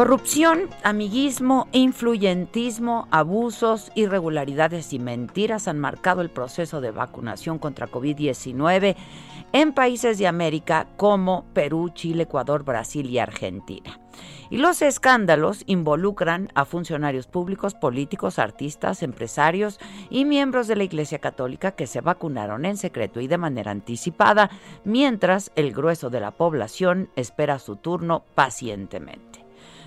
Corrupción, amiguismo, influyentismo, abusos, irregularidades y mentiras han marcado el proceso de vacunación contra COVID-19 en países de América como Perú, Chile, Ecuador, Brasil y Argentina. Y los escándalos involucran a funcionarios públicos, políticos, artistas, empresarios y miembros de la Iglesia Católica que se vacunaron en secreto y de manera anticipada, mientras el grueso de la población espera su turno pacientemente.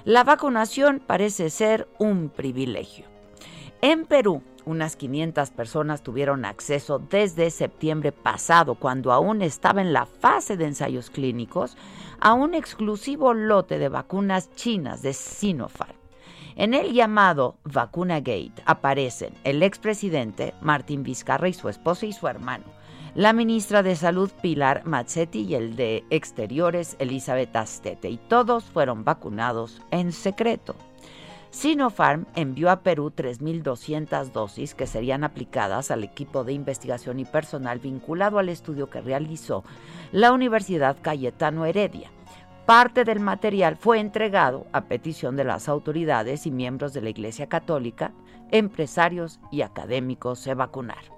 La vacunación parece ser un privilegio. En Perú, unas 500 personas tuvieron acceso desde septiembre pasado, cuando aún estaba en la fase de ensayos clínicos, a un exclusivo lote de vacunas chinas de Sinopharm. En el llamado Vacuna Gate aparecen el expresidente Martín Vizcarra y su esposa y su hermano, la ministra de Salud Pilar Mazzetti y el de Exteriores Elizabeth Astete, y todos fueron vacunados en secreto. Sinopharm envió a Perú 3.200 dosis que serían aplicadas al equipo de investigación y personal vinculado al estudio que realizó la Universidad Cayetano Heredia. Parte del material fue entregado a petición de las autoridades y miembros de la Iglesia Católica, empresarios y académicos se vacunaron.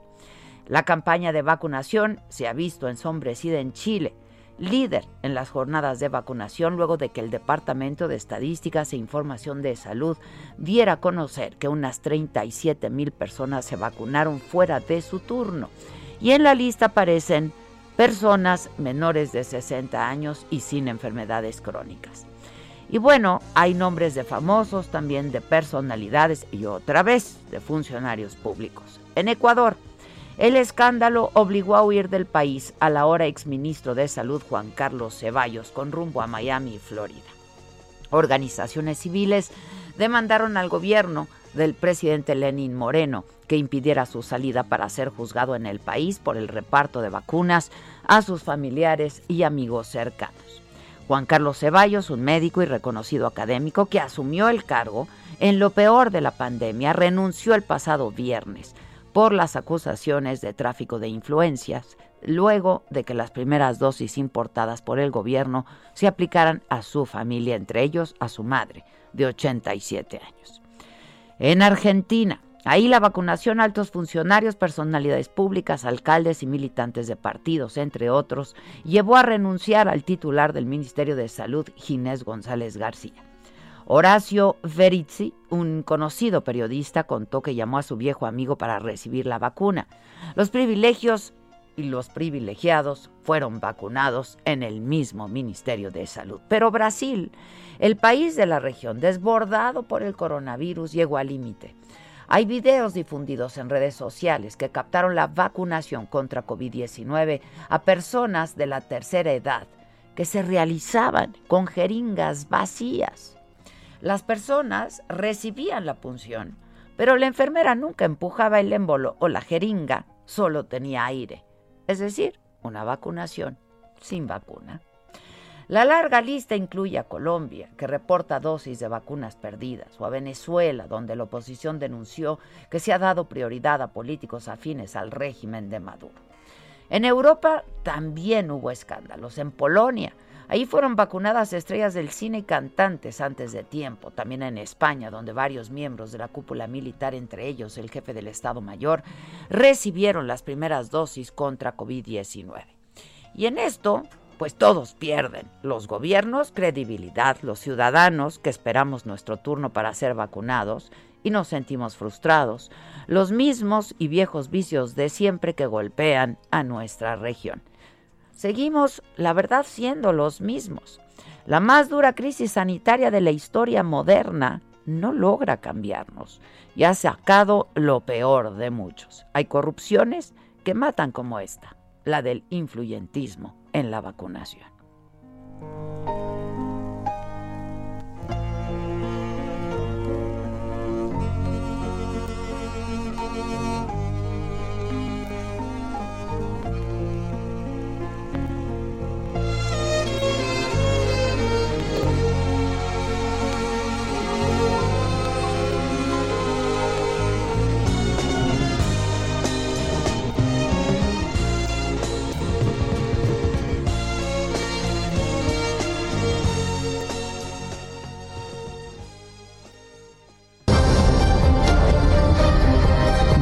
La campaña de vacunación se ha visto ensombrecida en Chile, líder en las jornadas de vacunación luego de que el Departamento de Estadísticas e Información de Salud diera a conocer que unas 37 mil personas se vacunaron fuera de su turno. Y en la lista aparecen personas menores de 60 años y sin enfermedades crónicas. Y bueno, hay nombres de famosos, también de personalidades y otra vez de funcionarios públicos. En Ecuador, el escándalo obligó a huir del país al ahora exministro de Salud Juan Carlos Ceballos con rumbo a Miami Florida. Organizaciones civiles demandaron al gobierno del presidente Lenín Moreno que impidiera su salida para ser juzgado en el país por el reparto de vacunas a sus familiares y amigos cercanos. Juan Carlos Ceballos, un médico y reconocido académico que asumió el cargo en lo peor de la pandemia, renunció el pasado viernes por las acusaciones de tráfico de influencias, luego de que las primeras dosis importadas por el gobierno se aplicaran a su familia, entre ellos a su madre, de 87 años. En Argentina, ahí la vacunación a altos funcionarios, personalidades públicas, alcaldes y militantes de partidos, entre otros, llevó a renunciar al titular del Ministerio de Salud, Ginés González García. Horacio Verizzi, un conocido periodista, contó que llamó a su viejo amigo para recibir la vacuna. Los privilegios y los privilegiados fueron vacunados en el mismo Ministerio de Salud. Pero Brasil, el país de la región desbordado por el coronavirus, llegó al límite. Hay videos difundidos en redes sociales que captaron la vacunación contra COVID-19 a personas de la tercera edad que se realizaban con jeringas vacías. Las personas recibían la punción, pero la enfermera nunca empujaba el émbolo o la jeringa, solo tenía aire. Es decir, una vacunación sin vacuna. La larga lista incluye a Colombia, que reporta dosis de vacunas perdidas, o a Venezuela, donde la oposición denunció que se ha dado prioridad a políticos afines al régimen de Maduro. En Europa también hubo escándalos. En Polonia, ahí fueron vacunadas estrellas del cine y cantantes antes de tiempo. También en España, donde varios miembros de la cúpula militar, entre ellos el jefe del Estado Mayor, recibieron las primeras dosis contra COVID-19. Y en esto, pues todos pierden. Los gobiernos, credibilidad, los ciudadanos, que esperamos nuestro turno para ser vacunados y nos sentimos frustrados, los mismos y viejos vicios de siempre que golpean a nuestra región. Seguimos, la verdad, siendo los mismos. La más dura crisis sanitaria de la historia moderna no logra cambiarnos y ha sacado lo peor de muchos. Hay corrupciones que matan como esta, la del influyentismo en la vacunación.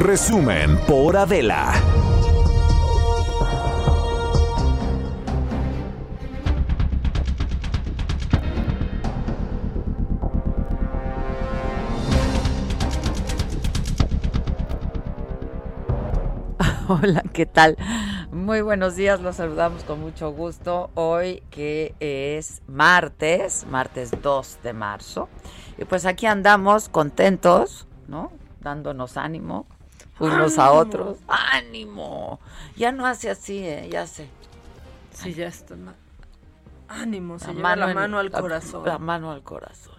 Resumen por Adela. Hola, ¿qué tal? Muy buenos días, los saludamos con mucho gusto. Hoy que es martes, martes 2 de marzo. Y pues aquí andamos contentos, ¿no? Dándonos ánimo, unos a otros. ¡Ánimo! Ya no hace así, ¿eh? Ya sé. Sí, ya está. Ánimo, se la lleva la mano al corazón. La mano al corazón.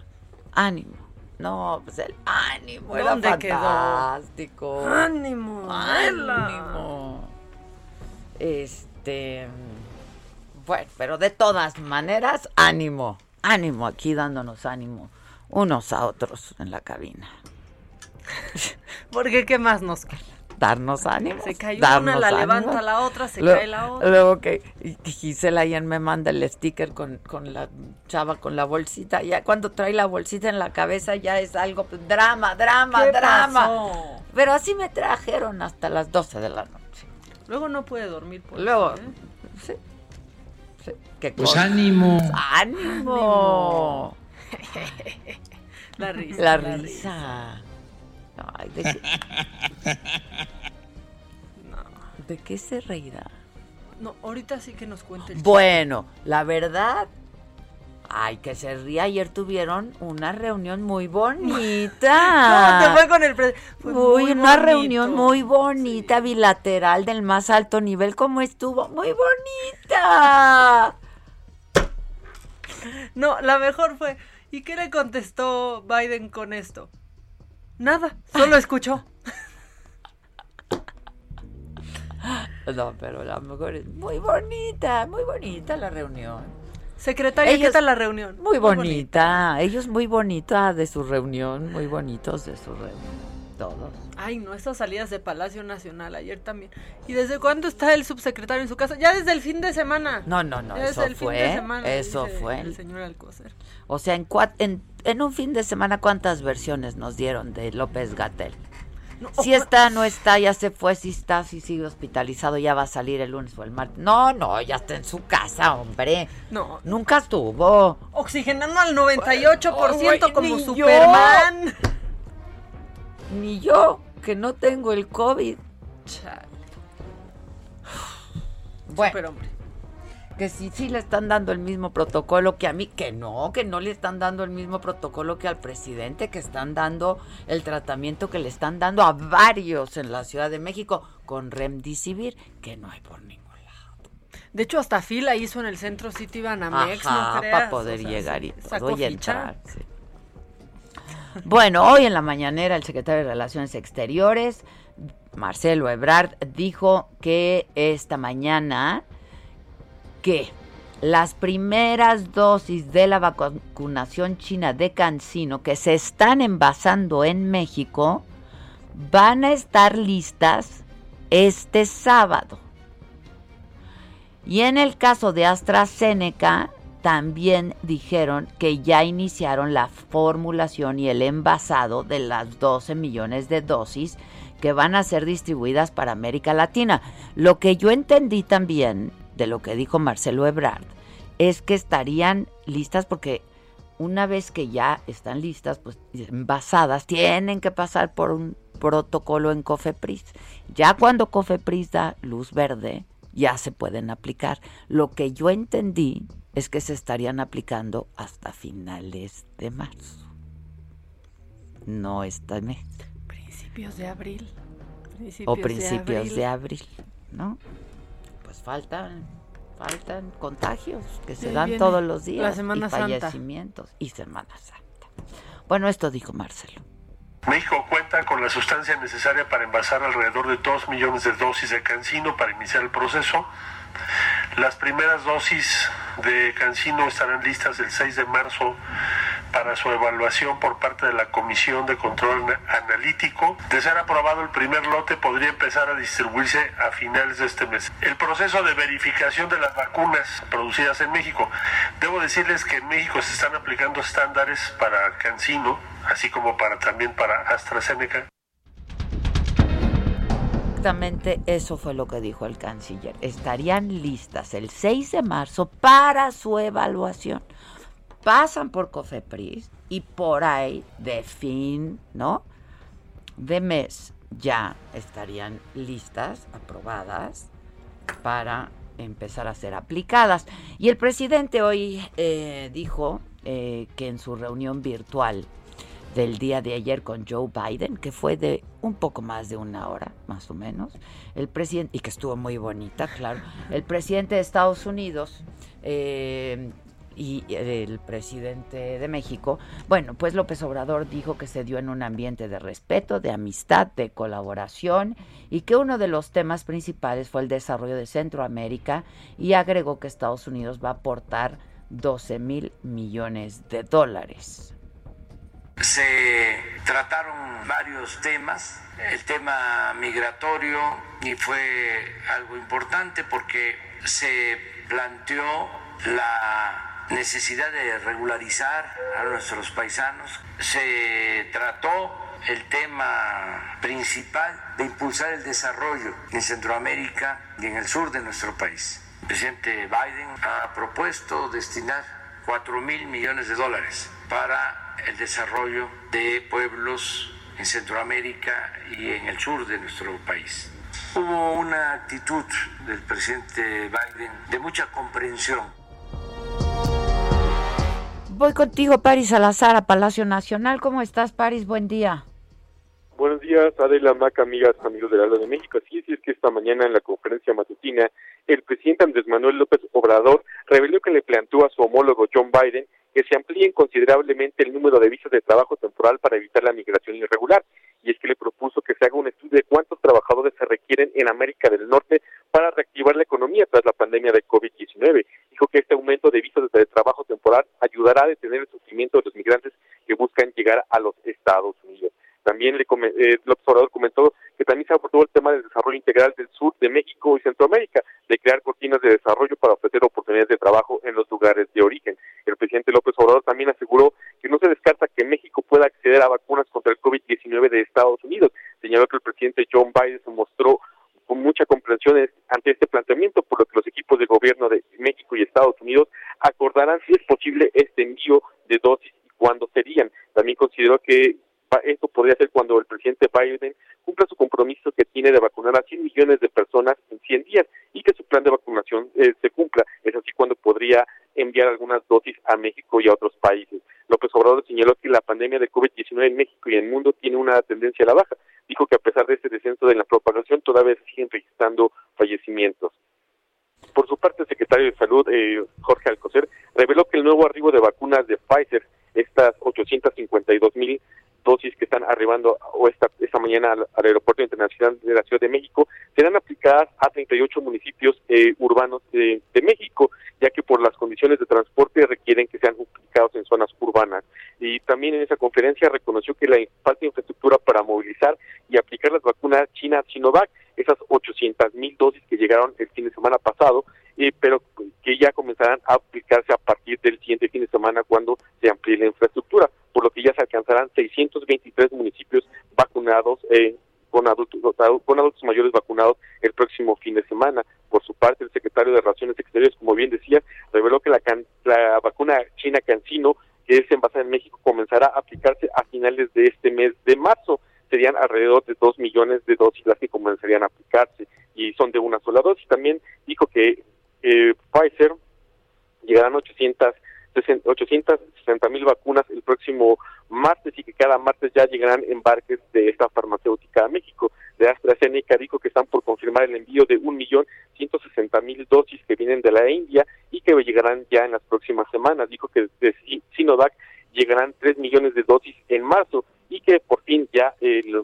Ánimo. No, pues el ánimo era fantástico. Quedó? Ánimo. Ánimo. Este. Bueno, pero de todas maneras, ánimo. Ánimo aquí dándonos ánimo unos a otros en la cabina. Porque ¿qué más nos queda? Darnos ánimo. Se cae una, la levanta la otra, se cae la otra. Luego que Gisela ayer me manda el sticker con, con la chava con la bolsita. Ya cuando trae la bolsita en la cabeza ya es algo pues, drama, drama, drama. Pero así me trajeron hasta las 12 de la noche. Luego no puede dormir por Luego, eso, ¿eh? sí. sí. pues ánimo. ¡Ánimo! la risa. La, la risa. Ay, ¿de qué? No. ¿De qué se reirá? No, ahorita sí que nos cuente el Bueno, la verdad, ay, que se ría. Ayer tuvieron una reunión muy bonita. ¿Cómo te fue con el fue Uy, muy una bonito. reunión muy bonita, bilateral del más alto nivel. ¿Cómo estuvo? Muy bonita. No, la mejor fue. ¿Y qué le contestó Biden con esto? Nada, solo escuchó. No, pero la mejor es muy bonita, muy bonita la reunión. Secretaria, ¿qué Ellos- tal la reunión? Muy bonita. Ellos muy bonita de su reunión, muy bonitos de su reunión. Todos. Ay, no, esas salidas de Palacio Nacional ayer también. ¿Y desde cuándo está el subsecretario en su casa? Ya desde el fin de semana. No, no, no, Ya eso desde el fin de fue. semana, Eso dice fue. El señor Alcocer. O sea, en, cua- en, en un fin de semana, ¿cuántas versiones nos dieron de López Gatel? No, Si oh, está, no está, ya se fue, si está, si sigue hospitalizado, ya va a salir el lunes o el martes. No, no, ya está en su casa, hombre. No, Nunca estuvo. oxigenando al 98% Güey, como ni yo. Superman. Ni yo, que no tengo el COVID. Chale, Bueno, superhombre. Que sí, sí le están dando el mismo protocolo que a mí, que no, que no le están dando el mismo protocolo que al presidente, que están dando el tratamiento que le están dando a varios en la Ciudad de México con Remdesivir, que no hay por ningún lado. De hecho, hasta fila hizo en el centro City Banamex, Ajá, no creas. para poder o sea, llegar y todo y entrar. sí. Bueno, hoy en la mañanera el secretario de Relaciones Exteriores, Marcelo Ebrard, dijo que esta mañana que las primeras dosis de la vacunación china de Cancino que se están envasando en México van a estar listas este sábado. Y en el caso de AstraZeneca, también dijeron que ya iniciaron la formulación y el envasado de las 12 millones de dosis que van a ser distribuidas para América Latina. Lo que yo entendí también de lo que dijo Marcelo Ebrard es que estarían listas porque una vez que ya están listas, pues envasadas, tienen que pasar por un protocolo en Cofepris. Ya cuando Cofepris da luz verde, ya se pueden aplicar. Lo que yo entendí es que se estarían aplicando hasta finales de marzo. No este mes. Principios de abril. o principios de abril. ¿no? Pues faltan, faltan contagios que se dan todos los días. y fallecimientos y Semana Santa. Bueno, esto dijo Marcelo. México cuenta con la sustancia necesaria para envasar alrededor de 2 millones de dosis de cancino para iniciar el proceso. Las primeras dosis de cancino estarán listas el 6 de marzo para su evaluación por parte de la Comisión de Control Analítico. De ser aprobado el primer lote podría empezar a distribuirse a finales de este mes. El proceso de verificación de las vacunas producidas en México. Debo decirles que en México se están aplicando estándares para Cancino, así como también para AstraZeneca. Exactamente eso fue lo que dijo el canciller. Estarían listas el 6 de marzo para su evaluación pasan por Cofepris y por ahí de fin, ¿no? De mes ya estarían listas, aprobadas para empezar a ser aplicadas. Y el presidente hoy eh, dijo eh, que en su reunión virtual del día de ayer con Joe Biden, que fue de un poco más de una hora, más o menos, el presidente, y que estuvo muy bonita, claro, el presidente de Estados Unidos eh, y el presidente de México, bueno, pues López Obrador dijo que se dio en un ambiente de respeto, de amistad, de colaboración y que uno de los temas principales fue el desarrollo de Centroamérica y agregó que Estados Unidos va a aportar 12 mil millones de dólares. Se trataron varios temas, el tema migratorio y fue algo importante porque se planteó la necesidad de regularizar a nuestros paisanos. Se trató el tema principal de impulsar el desarrollo en Centroamérica y en el sur de nuestro país. El presidente Biden ha propuesto destinar 4 mil millones de dólares para el desarrollo de pueblos en Centroamérica y en el sur de nuestro país. Hubo una actitud del presidente Biden de mucha comprensión Voy contigo, Paris Salazar, a Palacio Nacional. ¿Cómo estás, Paris? Buen día. Buenos días, Adela Maca, amigas, amigos del Aldo de México. Así es, es que esta mañana en la conferencia matutina, el presidente Andrés Manuel López Obrador reveló que le planteó a su homólogo John Biden que se amplíen considerablemente el número de visas de trabajo temporal para evitar la migración irregular. Y es que le propuso que se haga un estudio de cuántos trabajadores se requieren en América del Norte para reactivar la economía tras la pandemia de COVID-19. Dijo que este aumento de visas de trabajo temporal ayudará a detener el sufrimiento de los migrantes que buscan llegar a los Estados Unidos. También le eh, el observador comentó que también se abordó el tema del desarrollo integral del sur de México y Centroamérica, de crear cortinas de desarrollo para ofrecer oportunidades de trabajo en los lugares de origen. El presidente López Obrador también aseguró que no se descarta que México pueda acceder a vacunas contra el COVID-19 de Estados Unidos. Señaló que el presidente John Biden se mostró con mucha comprensión ante este planteamiento, por lo que los equipos de gobierno de México y Estados Unidos acordarán si es posible este envío de dosis y cuándo serían. También consideró que esto podría ser cuando el presidente Biden cumpla su compromiso que tiene de vacunar a 100 millones de personas en 100 días y que su plan de vacunación eh, se cumpla. Es así cuando podría enviar algunas dosis a México y a otros países. López Obrador señaló que la pandemia de COVID-19 en México y en el mundo tiene una tendencia a la baja. Dijo que a pesar de este descenso de la propagación, todavía siguen registrando fallecimientos. Por su parte, el secretario de Salud, eh, Jorge Alcocer, reveló que el nuevo arribo de vacunas de Pfizer, estas 852 mil dosis que están arribando o esta, esta mañana al, Aeropuerto Internacional de la Ciudad de México serán aplicadas a 38 municipios eh, urbanos de, México, ya que por las condiciones de transporte requieren que sean duplicados en zonas urbanas. Y también en esa conferencia reconoció que la falta de infraestructura para movilizar y aplicar las vacunas China Sinovac, esas 800 mil dosis que llegaron el fin de semana pasado, eh, pero que ya comenzarán a aplicarse a partir del siguiente fin de semana cuando se amplíe la infraestructura, por lo que ya se alcanzarán 623 municipios vacunados eh, con adultos, con adultos mayores vacunados el próximo fin de semana. Por su parte, el secretario de Relaciones Exteriores, como bien decía, reveló que la, la vacuna china Cancino, que es envasada en México, comenzará a aplicarse a finales de este mes de marzo. Serían alrededor de dos millones de dosis las que comenzarían a aplicarse y son de una sola dosis. También dijo que eh, Pfizer llegarán 800 860 mil vacunas el próximo martes y que cada martes ya llegarán embarques de esta farmacéutica a México. De AstraZeneca dijo que están por confirmar el envío de un millón ciento sesenta mil dosis que vienen de la India y que llegarán ya en las próximas semanas. Dijo que de Sinovac llegarán tres millones de dosis en marzo que por fin ya el,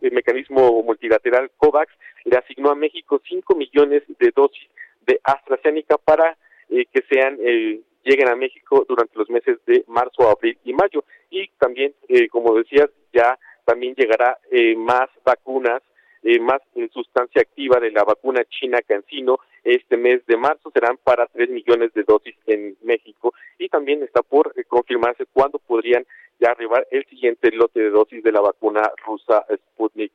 mecanismo multilateral COVAX le asignó a México cinco millones de dosis de AstraZeneca para eh, que sean eh, lleguen a México durante los meses de marzo, abril y mayo. Y también, eh, como decías, ya también llegará eh, más vacunas, eh, más sustancia activa de la vacuna china Cancino este mes de marzo. Serán para 3 millones de dosis en México. Y también está por confirmarse cuándo podrían ya arribar el siguiente lote de dosis de la vacuna rusa Sputnik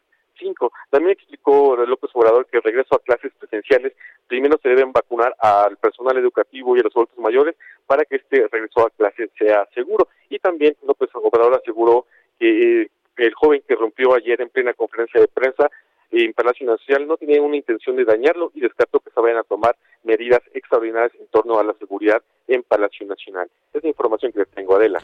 también explicó López Obrador que el regreso a clases presenciales primero se deben vacunar al personal educativo y a los adultos mayores para que este regreso a clases sea seguro. Y también López Obrador aseguró que eh, el joven que rompió ayer en plena conferencia de prensa en Palacio Nacional no tenía una intención de dañarlo y descartó que se vayan a tomar medidas extraordinarias en torno a la seguridad en Palacio Nacional. Es la información que les tengo, Adela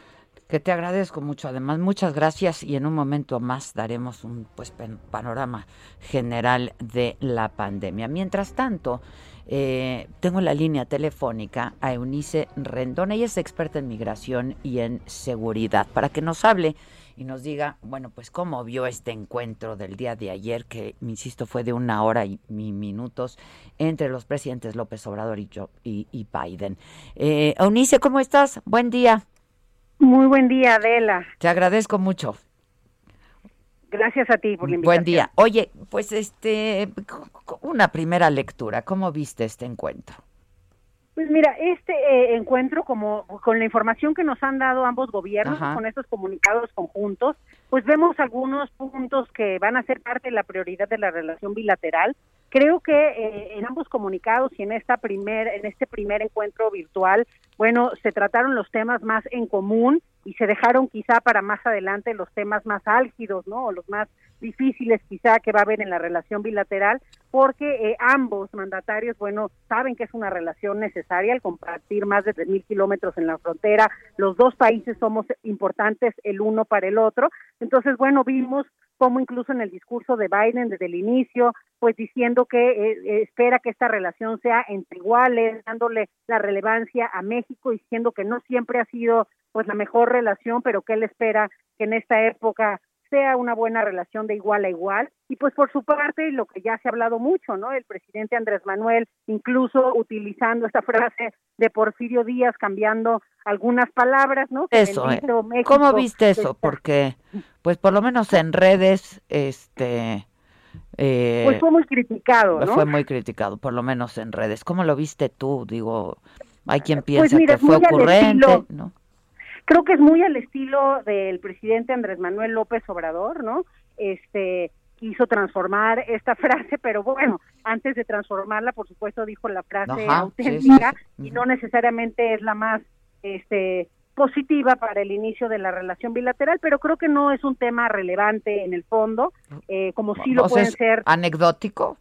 que te agradezco mucho. Además, muchas gracias y en un momento más daremos un pues panorama general de la pandemia. Mientras tanto, eh, tengo la línea telefónica a Eunice Rendón. Ella es experta en migración y en seguridad para que nos hable y nos diga, bueno, pues cómo vio este encuentro del día de ayer, que, insisto, fue de una hora y, minutos entre los presidentes López Obrador y, yo, y, Biden. Eh, Eunice, ¿cómo estás? Buen día. Muy buen día, Adela. Te agradezco mucho. Gracias a ti por la invitación. Buen día. Oye, pues este, una primera lectura, ¿cómo viste este encuentro? Pues mira, este eh, encuentro, como con la información que nos han dado ambos gobiernos, con estos comunicados conjuntos, pues vemos algunos puntos que van a ser parte de la prioridad de la relación bilateral. Creo que eh, en ambos comunicados y en esta primer, en este primer encuentro virtual, bueno, se trataron los temas más en común y se dejaron quizá para más adelante los temas más álgidos, ¿no? O los más difíciles quizá que va a haber en la relación bilateral, porque eh, ambos mandatarios, bueno, saben que es una relación necesaria al compartir más de 3.000 kilómetros en la frontera. Los dos países somos importantes el uno para el otro. Entonces, bueno, vimos como incluso en el discurso de Biden desde el inicio, pues diciendo que eh, espera que esta relación sea entre iguales, dándole la relevancia a México, diciendo que no siempre ha sido pues la mejor relación, pero que él espera que en esta época sea una buena relación de igual a igual. Y pues por su parte, lo que ya se ha hablado mucho, ¿no? El presidente Andrés Manuel, incluso utilizando esta frase de Porfirio Díaz, cambiando algunas palabras, ¿no? Eso, eh. ¿cómo viste eso? Porque, pues por lo menos en redes, este... Eh, pues fue muy criticado, ¿no? Fue muy criticado, por lo menos en redes. ¿Cómo lo viste tú? Digo, hay quien pues piensa que fue ocurrente, ¿no? Creo que es muy al estilo del presidente Andrés Manuel López Obrador, ¿no? Este quiso transformar esta frase, pero bueno, antes de transformarla, por supuesto, dijo la frase auténtica y no necesariamente es la más este positiva para el inicio de la relación bilateral, pero creo que no es un tema relevante en el fondo, eh, como sí lo pueden ser. Anecdótico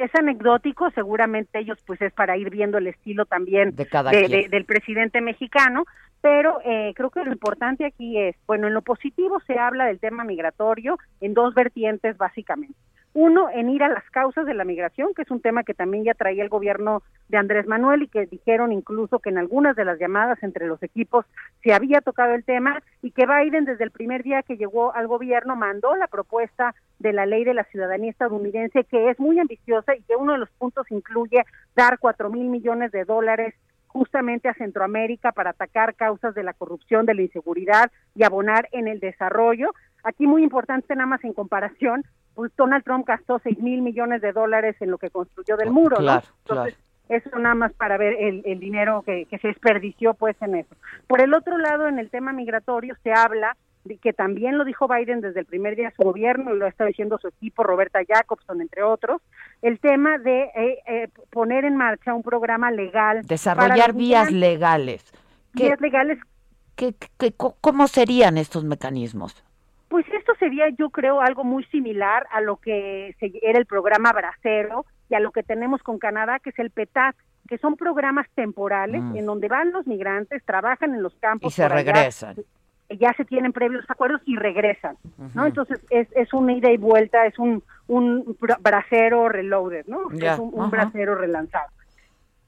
es anecdótico, seguramente ellos pues es para ir viendo el estilo también de del presidente mexicano, pero eh, creo que lo importante aquí es, bueno, en lo positivo se habla del tema migratorio en dos vertientes básicamente. Uno, en ir a las causas de la migración, que es un tema que también ya traía el gobierno de Andrés Manuel y que dijeron incluso que en algunas de las llamadas entre los equipos se había tocado el tema y que Biden desde el primer día que llegó al gobierno mandó la propuesta de la ley de la ciudadanía estadounidense que es muy ambiciosa y que uno de los puntos incluye dar cuatro mil millones de dólares justamente a Centroamérica para atacar causas de la corrupción, de la inseguridad y abonar en el desarrollo. Aquí muy importante nada más en comparación, pues Donald Trump gastó 6 mil millones de dólares en lo que construyó del muro, claro, ¿no? Entonces, eso nada más para ver el, el dinero que, que se desperdició pues en eso. Por el otro lado, en el tema migratorio se habla que también lo dijo Biden desde el primer día de su gobierno y lo está diciendo su equipo, Roberta Jacobson, entre otros, el tema de eh, eh, poner en marcha un programa legal. Desarrollar vías legales. Vías legales. ¿qué, qué, cómo serían estos mecanismos? Pues esto sería, yo creo, algo muy similar a lo que era el programa Bracero y a lo que tenemos con Canadá, que es el PETAC, que son programas temporales mm. en donde van los migrantes, trabajan en los campos. Y se regresan. Ya se tienen previos acuerdos y regresan, ¿no? Entonces es, es una ida y vuelta, es un, un bracero reloaded, ¿no? es un, un bracero relanzado.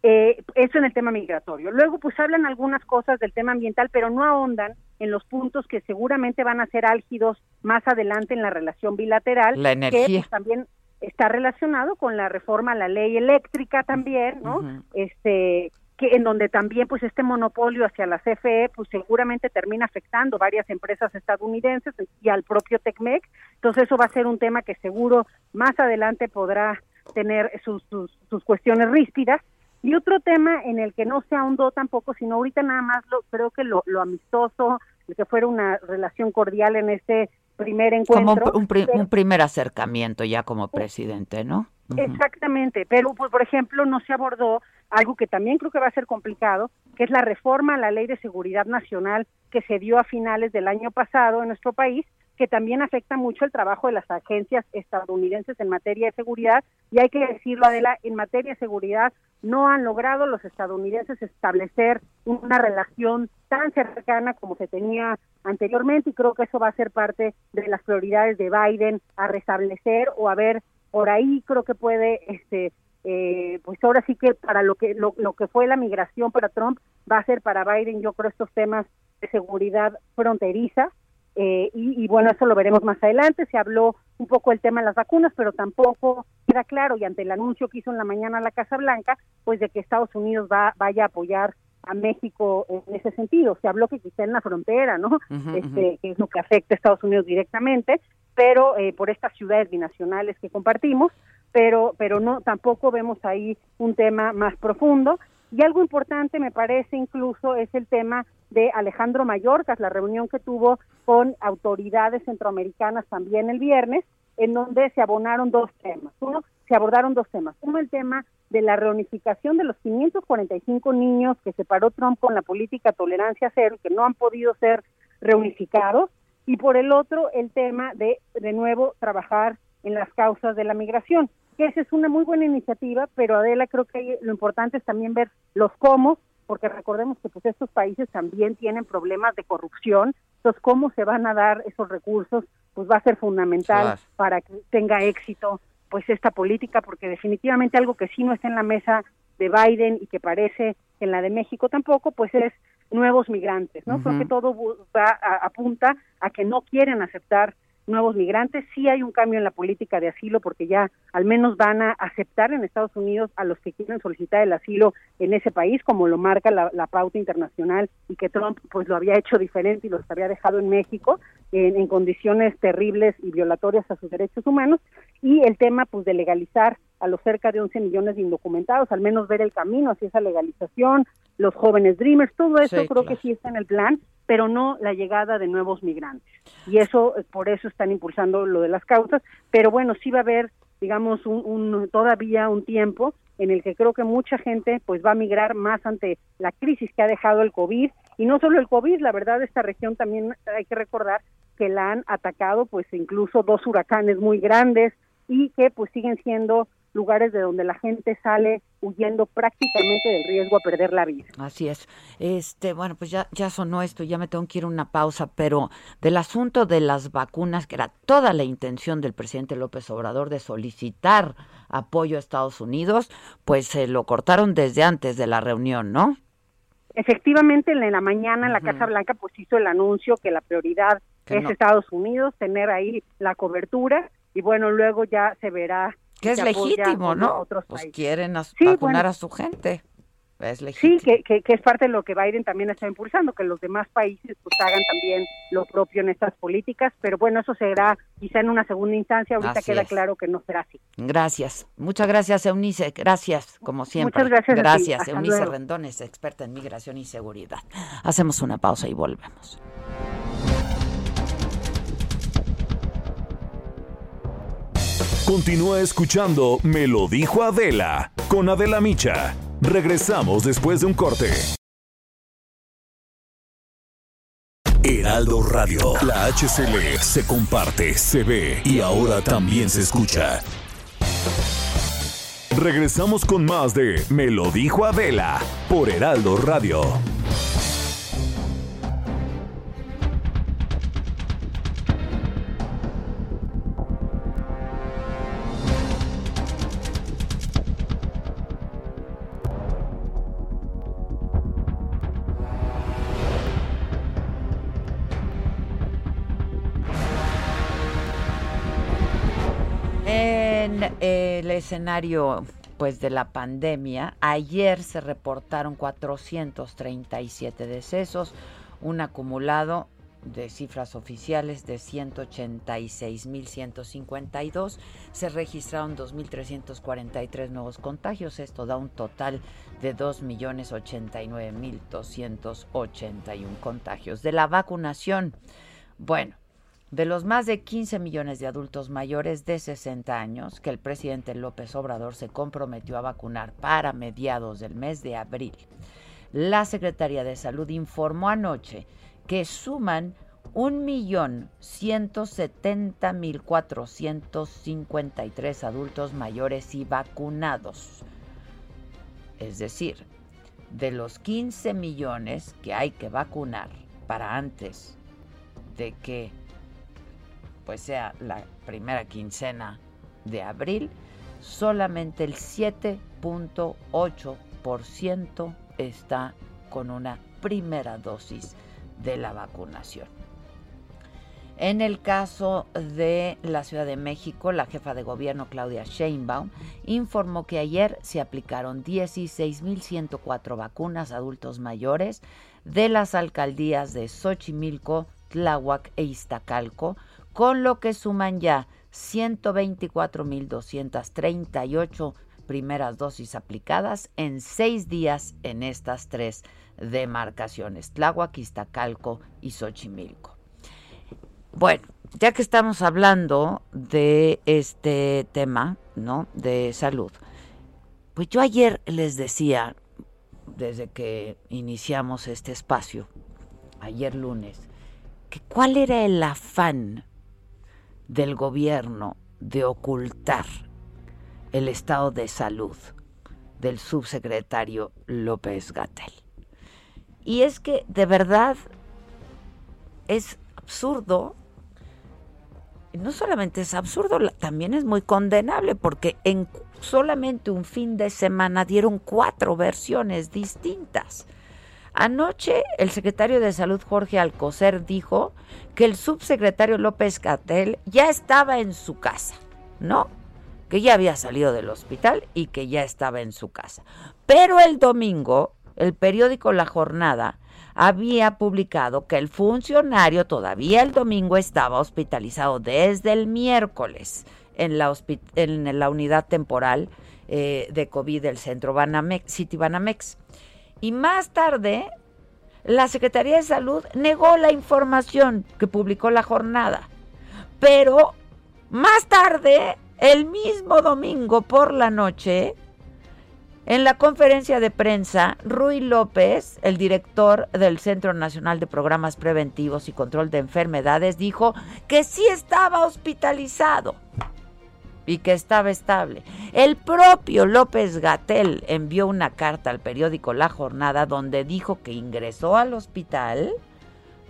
Eh, eso en el tema migratorio. Luego, pues hablan algunas cosas del tema ambiental, pero no ahondan en los puntos que seguramente van a ser álgidos más adelante en la relación bilateral. La energía. Que pues, también está relacionado con la reforma a la ley eléctrica también, ¿no? Este que en donde también pues este monopolio hacia la CFE pues seguramente termina afectando varias empresas estadounidenses y al propio Tecmec. Entonces eso va a ser un tema que seguro más adelante podrá tener sus, sus, sus cuestiones ríspidas y otro tema en el que no se ahondó tampoco, sino ahorita nada más lo, creo que lo, lo amistoso, que fuera una relación cordial en este primer encuentro. Como un, primer acercamiento ya como presidente, ¿no? Exactamente, pero pues, por ejemplo no se abordó algo que también creo que va a ser complicado, que es la reforma a la Ley de Seguridad Nacional que se dio a finales del año pasado en nuestro país que también afecta mucho el trabajo de las agencias estadounidenses en materia de seguridad. Y hay que decirlo Adela, en materia de seguridad no han logrado los estadounidenses establecer una relación tan cercana como se tenía anteriormente y creo que eso va a ser parte de las prioridades de Biden a restablecer o a ver por ahí creo que puede este eh, pues ahora sí que para lo que lo, lo que fue la migración para Trump va a ser para Biden yo creo estos temas de seguridad fronteriza eh, y, bueno, eso lo veremos más adelante. Se habló un poco del tema de las vacunas, pero tampoco queda claro, y ante el anuncio que hizo en la mañana la Casa Blanca, pues de que Estados Unidos va, vaya a apoyar a México en ese sentido. Se habló que quizá en la frontera, ¿no? este, que es lo que afecta a Estados Unidos directamente, pero eh, por estas ciudades binacionales que compartimos, pero, pero no, tampoco vemos ahí un tema más profundo. Y algo importante me parece incluso es el tema de Alejandro Mayorkas, la reunión que tuvo con autoridades centroamericanas también el viernes, en donde se abonaron dos temas. Uno, se abordaron dos temas. Uno, el tema de la reunificación de los 545 niños que separó Trump con la política tolerancia cero, que no han podido ser reunificados. Y por el otro, el tema de, de nuevo, trabajar en las causas de la migración. Que esa es una muy buena iniciativa, pero Adela, creo que lo importante es también ver los cómo porque recordemos que pues estos países también tienen problemas de corrupción, entonces cómo se van a dar esos recursos, pues va a ser fundamental para que tenga éxito pues esta política, porque definitivamente algo que sí no está en la mesa de Biden y que parece en la de México tampoco, pues es nuevos migrantes, ¿no? Creo que todo va a, apunta a que no quieren aceptar nuevos migrantes. Sí hay un cambio en la política de asilo porque ya al menos van a aceptar en Estados Unidos a los que quieren solicitar el asilo en ese país, como lo marca la, pauta internacional y que Trump pues lo había hecho diferente y los había dejado en México en, en condiciones terribles y violatorias a sus derechos humanos. Y el tema pues de legalizar a los cerca de 11 millones de indocumentados, al menos ver el camino hacia esa legalización, los jóvenes dreamers, todo eso creo que sí está en el plan pero no la llegada de nuevos migrantes. Y eso, eh, por eso están impulsando lo de las causas, pero bueno, sí va a haber, digamos, un, todavía un tiempo en el que creo que mucha gente pues va a migrar más ante la crisis que ha dejado el COVID y no solo el COVID, la verdad esta región también hay que recordar que la han atacado pues incluso dos huracanes muy grandes y que pues siguen siendo lugares de donde la gente sale huyendo prácticamente del riesgo a perder la vida. Así es. Este, bueno, pues ya ya sonó esto, ya me tengo que ir a una pausa, pero del asunto de las vacunas, que era toda la intención del presidente López Obrador de solicitar apoyo a Estados Unidos, pues se lo cortaron desde antes de la reunión, ¿no? Efectivamente, en la mañana en la Casa Blanca pues hizo el anuncio que la prioridad es Estados Unidos, tener ahí la cobertura y bueno, luego ya se verá. Que es legítimo, ¿no? pues quieren vacunar a su gente. Sí, que, que, es parte de lo que Biden también está impulsando, que los demás países pues hagan también lo propio en estas políticas, pero bueno, eso será quizá en una segunda instancia, ahorita queda claro que no será así. Gracias, muchas gracias Eunice, gracias, como siempre. Muchas gracias. Gracias, Eunice Rendones, experta en migración y seguridad. Hacemos una pausa y volvemos. Continúa escuchando Me lo dijo Adela con Adela Micha. Regresamos después de un corte. Heraldo Radio, la HCL se comparte, se ve y ahora también se escucha. Regresamos con más de Me lo dijo Adela por Heraldo Radio. Escenario pues de la pandemia, ayer se reportaron 437 decesos, un acumulado de cifras oficiales de 186.152, se registraron 2.343 nuevos contagios, esto da un total de 2.089.281 contagios. De la vacunación, bueno, de los más de 15 millones de adultos mayores de 60 años que el presidente López Obrador se comprometió a vacunar para mediados del mes de abril, la Secretaría de Salud informó anoche que suman 1.170.453 adultos mayores y vacunados. Es decir, de los 15 millones que hay que vacunar para antes de que pues sea la primera quincena de abril, solamente el 7.8% está con una primera dosis de la vacunación. En el caso de la Ciudad de México, la jefa de gobierno Claudia Sheinbaum informó que ayer se aplicaron 16.104 vacunas a adultos mayores de las alcaldías de Xochimilco, Tláhuac e Iztacalco, con lo que suman ya 124.238 primeras dosis aplicadas en seis días en estas tres demarcaciones, Tláhuac, Iztacalco y Xochimilco. Bueno, ya que estamos hablando de este tema, ¿no? De salud, pues yo ayer les decía, desde que iniciamos este espacio, ayer lunes, que cuál era el afán del gobierno de ocultar el estado de salud del subsecretario López Gatel. Y es que de verdad es absurdo, no solamente es absurdo, también es muy condenable porque en solamente un fin de semana dieron cuatro versiones distintas. Anoche el secretario de Salud Jorge Alcocer dijo que el subsecretario López Catel ya estaba en su casa, ¿no? Que ya había salido del hospital y que ya estaba en su casa. Pero el domingo, el periódico La Jornada había publicado que el funcionario todavía el domingo estaba hospitalizado desde el miércoles en la, en la unidad temporal eh, de COVID del centro Banamex, City Banamex. Y más tarde, la Secretaría de Salud negó la información que publicó la jornada. Pero más tarde, el mismo domingo por la noche, en la conferencia de prensa, Rui López, el director del Centro Nacional de Programas Preventivos y Control de Enfermedades, dijo que sí estaba hospitalizado. Y que estaba estable. El propio López Gatel envió una carta al periódico La Jornada donde dijo que ingresó al hospital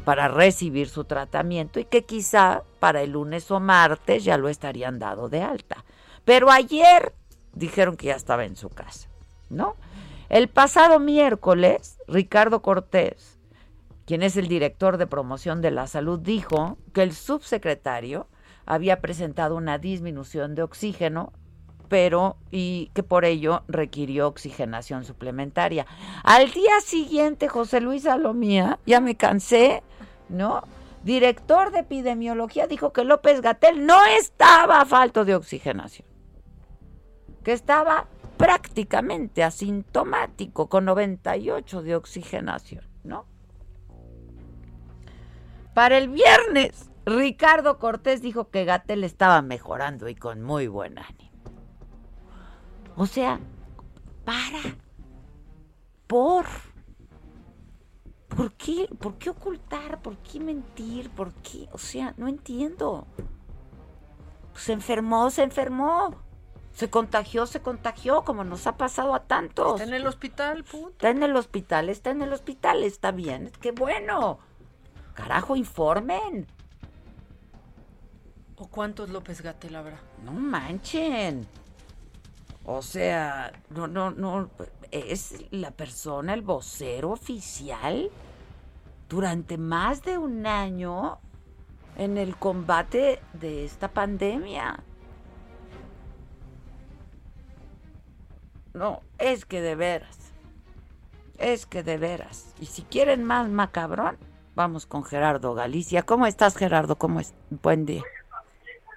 para recibir su tratamiento y que quizá para el lunes o martes ya lo estarían dado de alta. Pero ayer dijeron que ya estaba en su casa, ¿no? El pasado miércoles, Ricardo Cortés, quien es el director de promoción de la salud, dijo que el subsecretario había presentado una disminución de oxígeno, pero y que por ello requirió oxigenación suplementaria. Al día siguiente, José Luis Salomía, ya me cansé, ¿no? Director de epidemiología dijo que López Gatel no estaba falto de oxigenación, que estaba prácticamente asintomático con 98 de oxigenación, ¿no? Para el viernes, Ricardo Cortés dijo que Gatel estaba mejorando y con muy buen ánimo. O sea, para. Por. ¿Por qué? ¿Por qué ocultar? ¿Por qué mentir? ¿Por qué? O sea, no entiendo. Se enfermó, se enfermó. Se contagió, se contagió, como nos ha pasado a tantos. Está en el hospital, punto. Está en el hospital, está en el hospital, está bien. Qué bueno. Carajo, informen. ¿O cuántos López Gatel habrá? No manchen. O sea, no, no, no. Es la persona, el vocero oficial durante más de un año en el combate de esta pandemia. No, es que de veras. Es que de veras. Y si quieren más macabrón, vamos con Gerardo Galicia. ¿Cómo estás, Gerardo? ¿Cómo es? Buen día.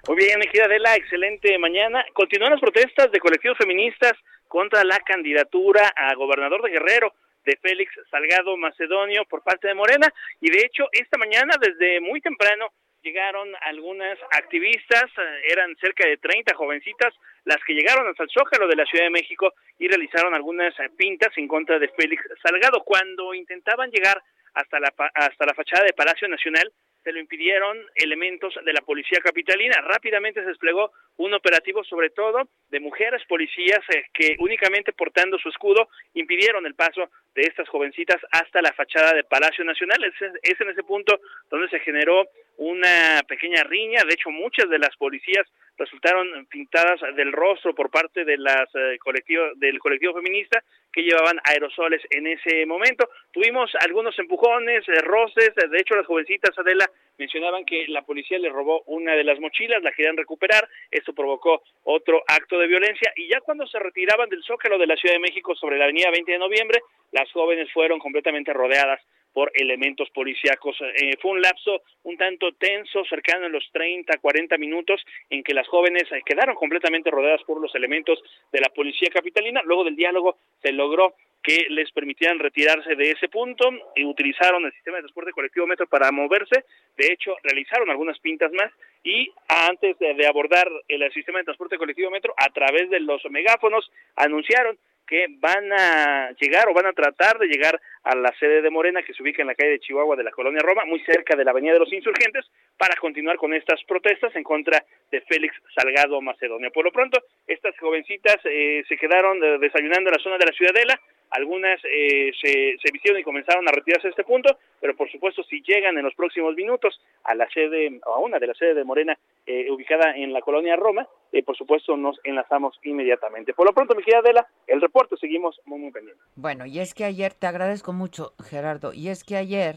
Muy bien, de Adela, excelente mañana. Continúan las protestas de colectivos feministas contra la candidatura a gobernador de Guerrero de Félix Salgado Macedonio por parte de Morena. Y de hecho, esta mañana, desde muy temprano, llegaron algunas activistas, eh, eran cerca de 30 jovencitas, las que llegaron hasta el Zócalo de la Ciudad de México y realizaron algunas eh, pintas en contra de Félix Salgado. Cuando intentaban llegar hasta la, hasta la fachada de Palacio Nacional, se lo impidieron elementos de la policía capitalina. Rápidamente se desplegó un operativo, sobre todo de mujeres policías eh, que únicamente portando su escudo impidieron el paso de estas jovencitas hasta la fachada de Palacio Nacional. Es, en ese punto donde se generó una pequeña riña. De hecho, muchas de las policías resultaron pintadas del rostro por parte de las eh, colectivo, del colectivo feminista que llevaban aerosoles en ese momento. Tuvimos algunos empujones, eh, roces, de hecho las jovencitas Adela mencionaban que la policía le robó una de las mochilas, la querían recuperar, esto provocó otro acto de violencia y ya cuando se retiraban del Zócalo de la Ciudad de México sobre la avenida 20 de noviembre, las jóvenes fueron completamente rodeadas por elementos policíacos. Eh, fue un lapso un tanto tenso, cercano a los 30, 40 minutos, en que las jóvenes eh, quedaron completamente rodeadas por los elementos de la policía capitalina. Luego del diálogo se logró que les permitieran retirarse de ese punto y utilizaron el sistema de transporte colectivo metro para moverse. De hecho, realizaron algunas pintas más y antes de abordar el sistema de transporte colectivo metro, a través de los megáfonos, anunciaron que van a llegar o van a tratar de llegar a la sede de Morena que se ubica en la calle de Chihuahua de la colonia Roma, muy cerca de la Avenida de los Insurgentes, para continuar con estas protestas en contra de Félix Salgado Macedonio. Por lo pronto, estas jovencitas eh, se quedaron eh, desayunando en la zona de la Ciudadela, algunas eh, se, vistieron y comenzaron a retirarse de este punto, pero por supuesto si llegan en los próximos minutos a la sede, o a una de las sedes de Morena eh, ubicada en la colonia Roma, eh, por supuesto nos enlazamos inmediatamente. Por lo pronto, mi querida Adela, el reporte seguimos muy, muy pendientes. Bueno, y es que ayer, te agradezco mucho, Gerardo, y es que ayer,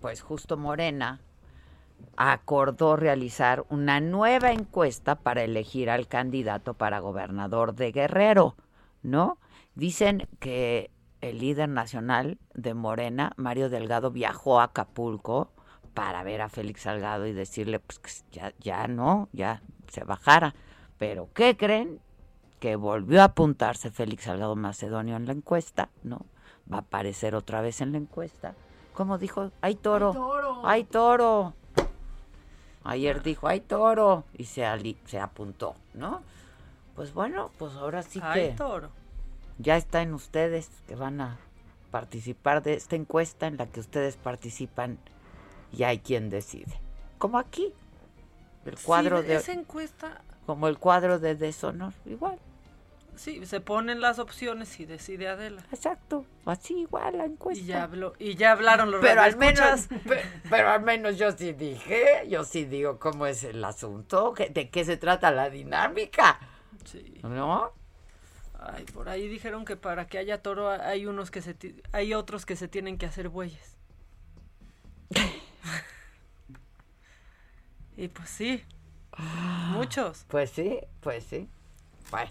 pues justo Morena acordó realizar una nueva encuesta para elegir al candidato para gobernador de Guerrero, ¿no? Dicen que el líder nacional de Morena, Mario Delgado, viajó a Acapulco para ver a Félix Salgado y decirle pues que ya, ya no, ya se bajara. Pero ¿qué creen? Que volvió a apuntarse Félix Salgado Macedonio en la encuesta, ¿no? Va a aparecer otra vez en la encuesta. Como dijo, hay toro, hay toro. Ayer dijo, hay toro, y se, se apuntó, ¿no? Pues bueno, pues ahora sí que... Hay toro ya está en ustedes que van a participar de esta encuesta en la que ustedes participan y hay quien decide. Como aquí, El cuadro de esa encuesta como el cuadro de deshonor, igual. Sí, se ponen las opciones y decide Adela. Exacto, así igual la encuesta. Y ya, habló, y ya hablaron los pero al menos pero, al menos yo sí dije, yo sí digo cómo es el asunto, de qué se trata la dinámica. Sí. ¿No? Ay, por ahí dijeron que para que haya toro hay unos que se hay otros que se tienen que hacer bueyes. y pues sí. Muchos. Pues sí, pues sí. Bueno.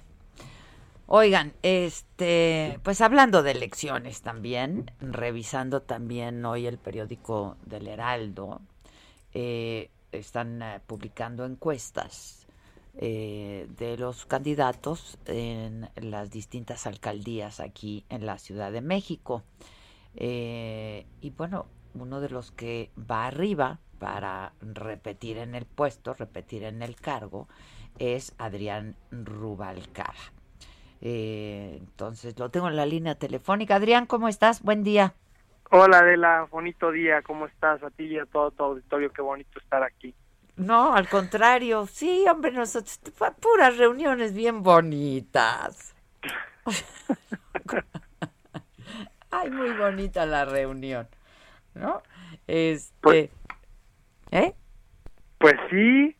Oigan, este, pues hablando de elecciones también, revisando también hoy el periódico del Heraldo, eh, están eh, publicando encuestas eh, de los candidatos en las distintas alcaldías aquí en la Ciudad de México. y bueno, uno de los que va arriba para repetir en el puesto, repetir en el cargo, es Adrián Rubalcaba. Eh, entonces lo tengo en la línea telefónica. Adrián, ¿cómo estás? Buen día. Hola Adela, bonito día, ¿cómo estás? A ti y a todo tu auditorio, qué bonito estar aquí. No, al contrario, sí, hombre, nosotros, puras reuniones bien bonitas. Ay, muy bonita la reunión, ¿no? Este, pues, ¿eh? Pues sí,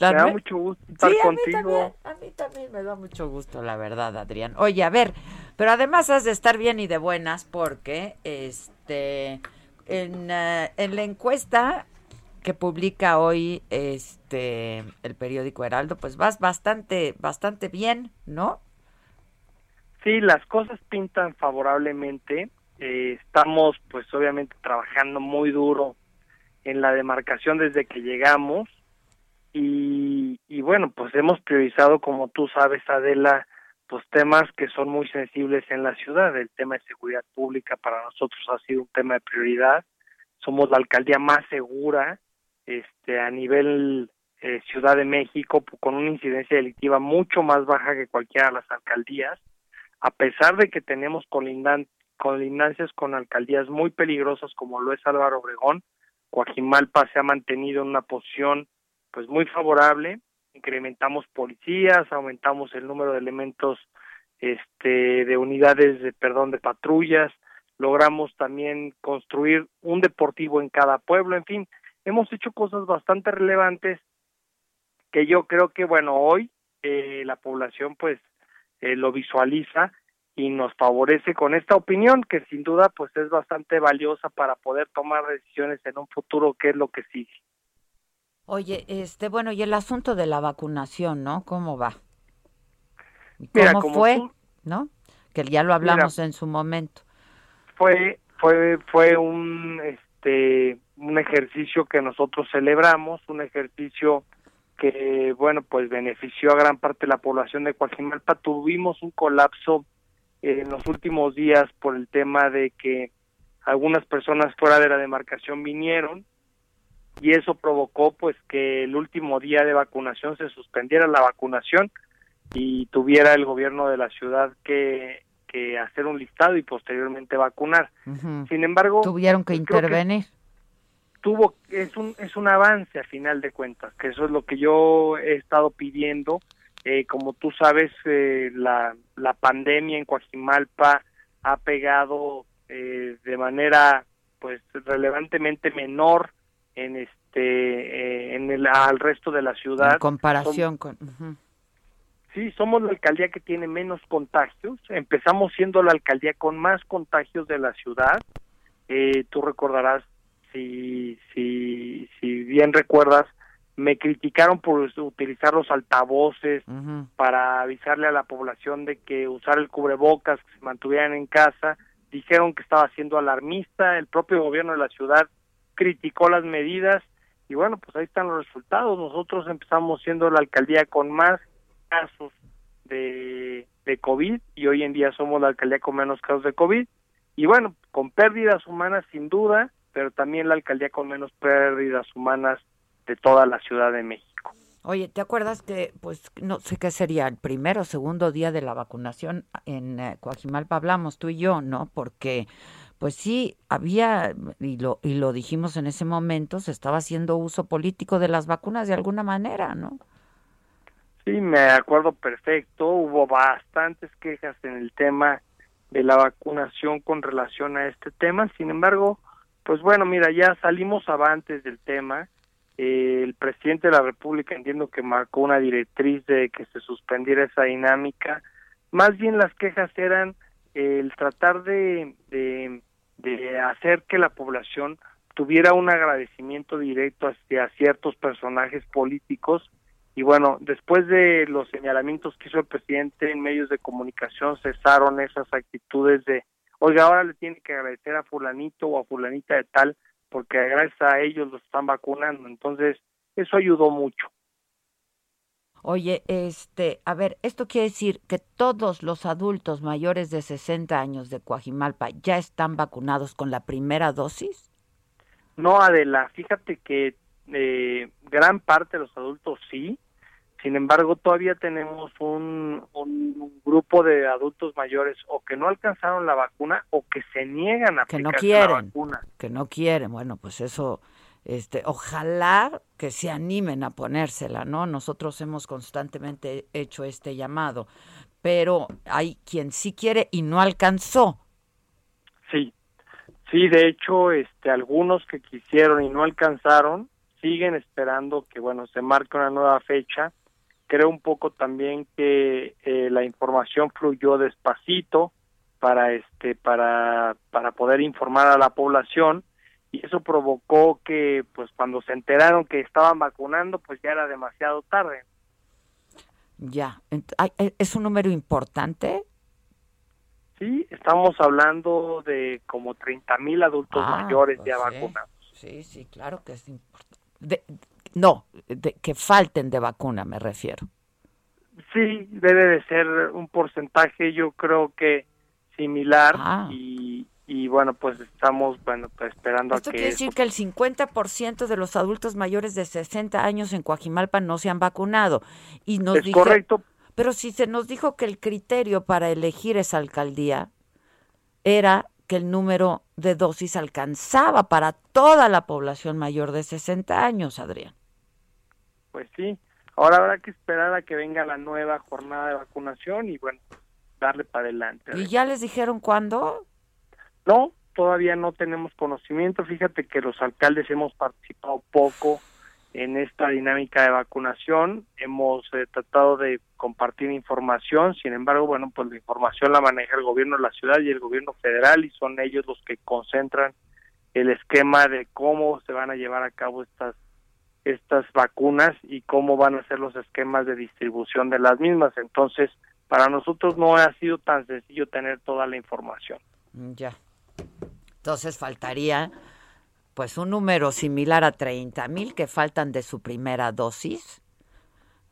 me da mucho gusto estar contigo. A mí, también, me da mucho gusto, la verdad, Adrián. Oye, a ver, pero además has de estar bien y de buenas porque este en, eh, en la encuesta que publica hoy este el periódico Heraldo, pues vas bastante bastante bien, ¿no? Sí, las cosas pintan favorablemente. Eh, estamos, pues, obviamente trabajando muy duro en la demarcación desde que llegamos y, y bueno, pues hemos priorizado, como tú sabes, Adela, pues temas que son muy sensibles en la ciudad. El tema de seguridad pública para nosotros ha sido un tema de prioridad. Somos la alcaldía más segura este a nivel eh, Ciudad de México con una incidencia delictiva mucho más baja que cualquiera de las alcaldías, a pesar de que tenemos colindan, colindancias con alcaldías muy peligrosas como lo es Álvaro Obregón, Coajimalpa se ha mantenido en una posición pues muy favorable, incrementamos policías, aumentamos el número de elementos este de unidades de perdón de patrullas, logramos también construir un deportivo en cada pueblo, en fin, hemos hecho cosas bastante relevantes que yo creo que bueno, hoy eh, la población pues eh, lo visualiza y nos favorece con esta opinión que sin duda pues es bastante valiosa para poder tomar decisiones en un futuro que es lo que sigue. Oye, este, bueno, y el asunto de la vacunación, ¿no? ¿Cómo va? ¿Cómo fue? ¿No? Que ya lo hablamos en su momento. Fue, fue, fue un, este, un ejercicio que nosotros celebramos, un ejercicio que, bueno, pues benefició a gran parte de la población de Coajimalpa. Tuvimos un colapso en los últimos días por el tema de que algunas personas fuera de la demarcación vinieron y eso provocó pues que el último día de vacunación se suspendiera la vacunación y tuviera el gobierno de la ciudad que, que hacer un listado y posteriormente vacunar. Sin embargo, tuvieron que intervenir. Tuvo es un es un avance a final de cuentas, que eso es lo que yo he estado pidiendo. Eh, como tú sabes, eh, la, la pandemia en Coajimalpa ha pegado eh, de manera pues relevantemente menor en este eh, en el al resto de la ciudad. En comparación con. Sí, somos la alcaldía que tiene menos contagios. Empezamos siendo la alcaldía con más contagios de la ciudad. Eh, tú recordarás, si, si, si bien recuerdas, me criticaron por utilizar los altavoces para avisarle a la población de que usar el cubrebocas, que se mantuvieran en casa. Dijeron que estaba siendo alarmista. El propio gobierno de la ciudad criticó las medidas y bueno, pues ahí están los resultados. Nosotros empezamos siendo la alcaldía con más casos de, de COVID y hoy en día somos la alcaldía con menos casos de COVID y bueno, con pérdidas humanas sin duda, pero también la alcaldía con menos pérdidas humanas de toda la Ciudad de México. Oye, ¿te acuerdas que, pues, no sé qué sería, el primero o segundo día de la vacunación en eh, Coajimalpa hablamos tú y yo, ¿no? Porque pues sí, había, y lo, y lo dijimos en ese momento, se estaba haciendo uso político de las vacunas de alguna manera, ¿no? Sí, me acuerdo perfecto. Hubo bastantes quejas en el tema de la vacunación con relación a este tema. Sin embargo, pues bueno, mira, ya salimos avantes del tema. Eh, el presidente de la República entiendo que marcó una directriz de que se suspendiera esa dinámica. Más bien las quejas eran el tratar de, de, de hacer que la población tuviera un agradecimiento directo hacia ciertos personajes políticos y bueno, después de los señalamientos que hizo el presidente en medios de comunicación, cesaron esas actitudes de, oiga, ahora le tiene que agradecer a fulanito o a fulanita de tal, porque gracias a ellos lo están vacunando. Entonces, eso ayudó mucho. Oye, este, a ver, esto quiere decir que todos los adultos mayores de 60 años de Coajimalpa ya están vacunados con la primera dosis? No, Adela, fíjate que eh, gran parte de los adultos sí, sin embargo todavía tenemos un, un, grupo de adultos mayores o que no alcanzaron la vacuna o que se niegan a que no quieren, la vacuna. Que no quieren, bueno, pues eso, este, ojalá que se animen a ponérsela, ¿no? Nosotros hemos constantemente hecho este llamado, pero hay quien sí quiere y no alcanzó. Sí, sí, de hecho, este, algunos que quisieron y no alcanzaron, siguen esperando que bueno se marque una nueva fecha creo un poco también que eh, la información fluyó despacito para este para para poder informar a la población y eso provocó que pues cuando se enteraron que estaban vacunando pues ya era demasiado tarde. Ya e, es un número importante sí estamos hablando de como 30 mil adultos ah, mayores ya pues vacunados. Sí sí claro que es importante no, de, que falten de vacuna, me refiero. Sí, debe de ser un porcentaje, yo creo que similar ah. y, y bueno, pues estamos bueno pues esperando a que... Esto quiere decir que el 50% de los adultos mayores de 60 años en Coajimalpa no se han vacunado. Y nos es correcto. Pero si se nos dijo que el criterio para elegir esa alcaldía era que el número de dosis alcanzaba para toda la población mayor de 60 años, Adrián. Pues sí, ahora habrá que esperar a que venga la nueva jornada de vacunación y bueno, darle para adelante. ¿Y ya les dijeron cuándo? No, todavía no tenemos conocimiento. Fíjate que los alcaldes hemos participado poco en esta dinámica de vacunación. Hemos eh, tratado de compartir información, sin embargo, bueno, pues la información la maneja el gobierno de la ciudad y el gobierno federal y son ellos los que concentran el esquema de cómo se van a llevar a cabo estas estas vacunas y cómo van a ser los esquemas de distribución de las mismas. Entonces, para nosotros no ha sido tan sencillo tener toda la información. Ya. Entonces faltaría pues un número similar a 30 mil que faltan de su primera dosis,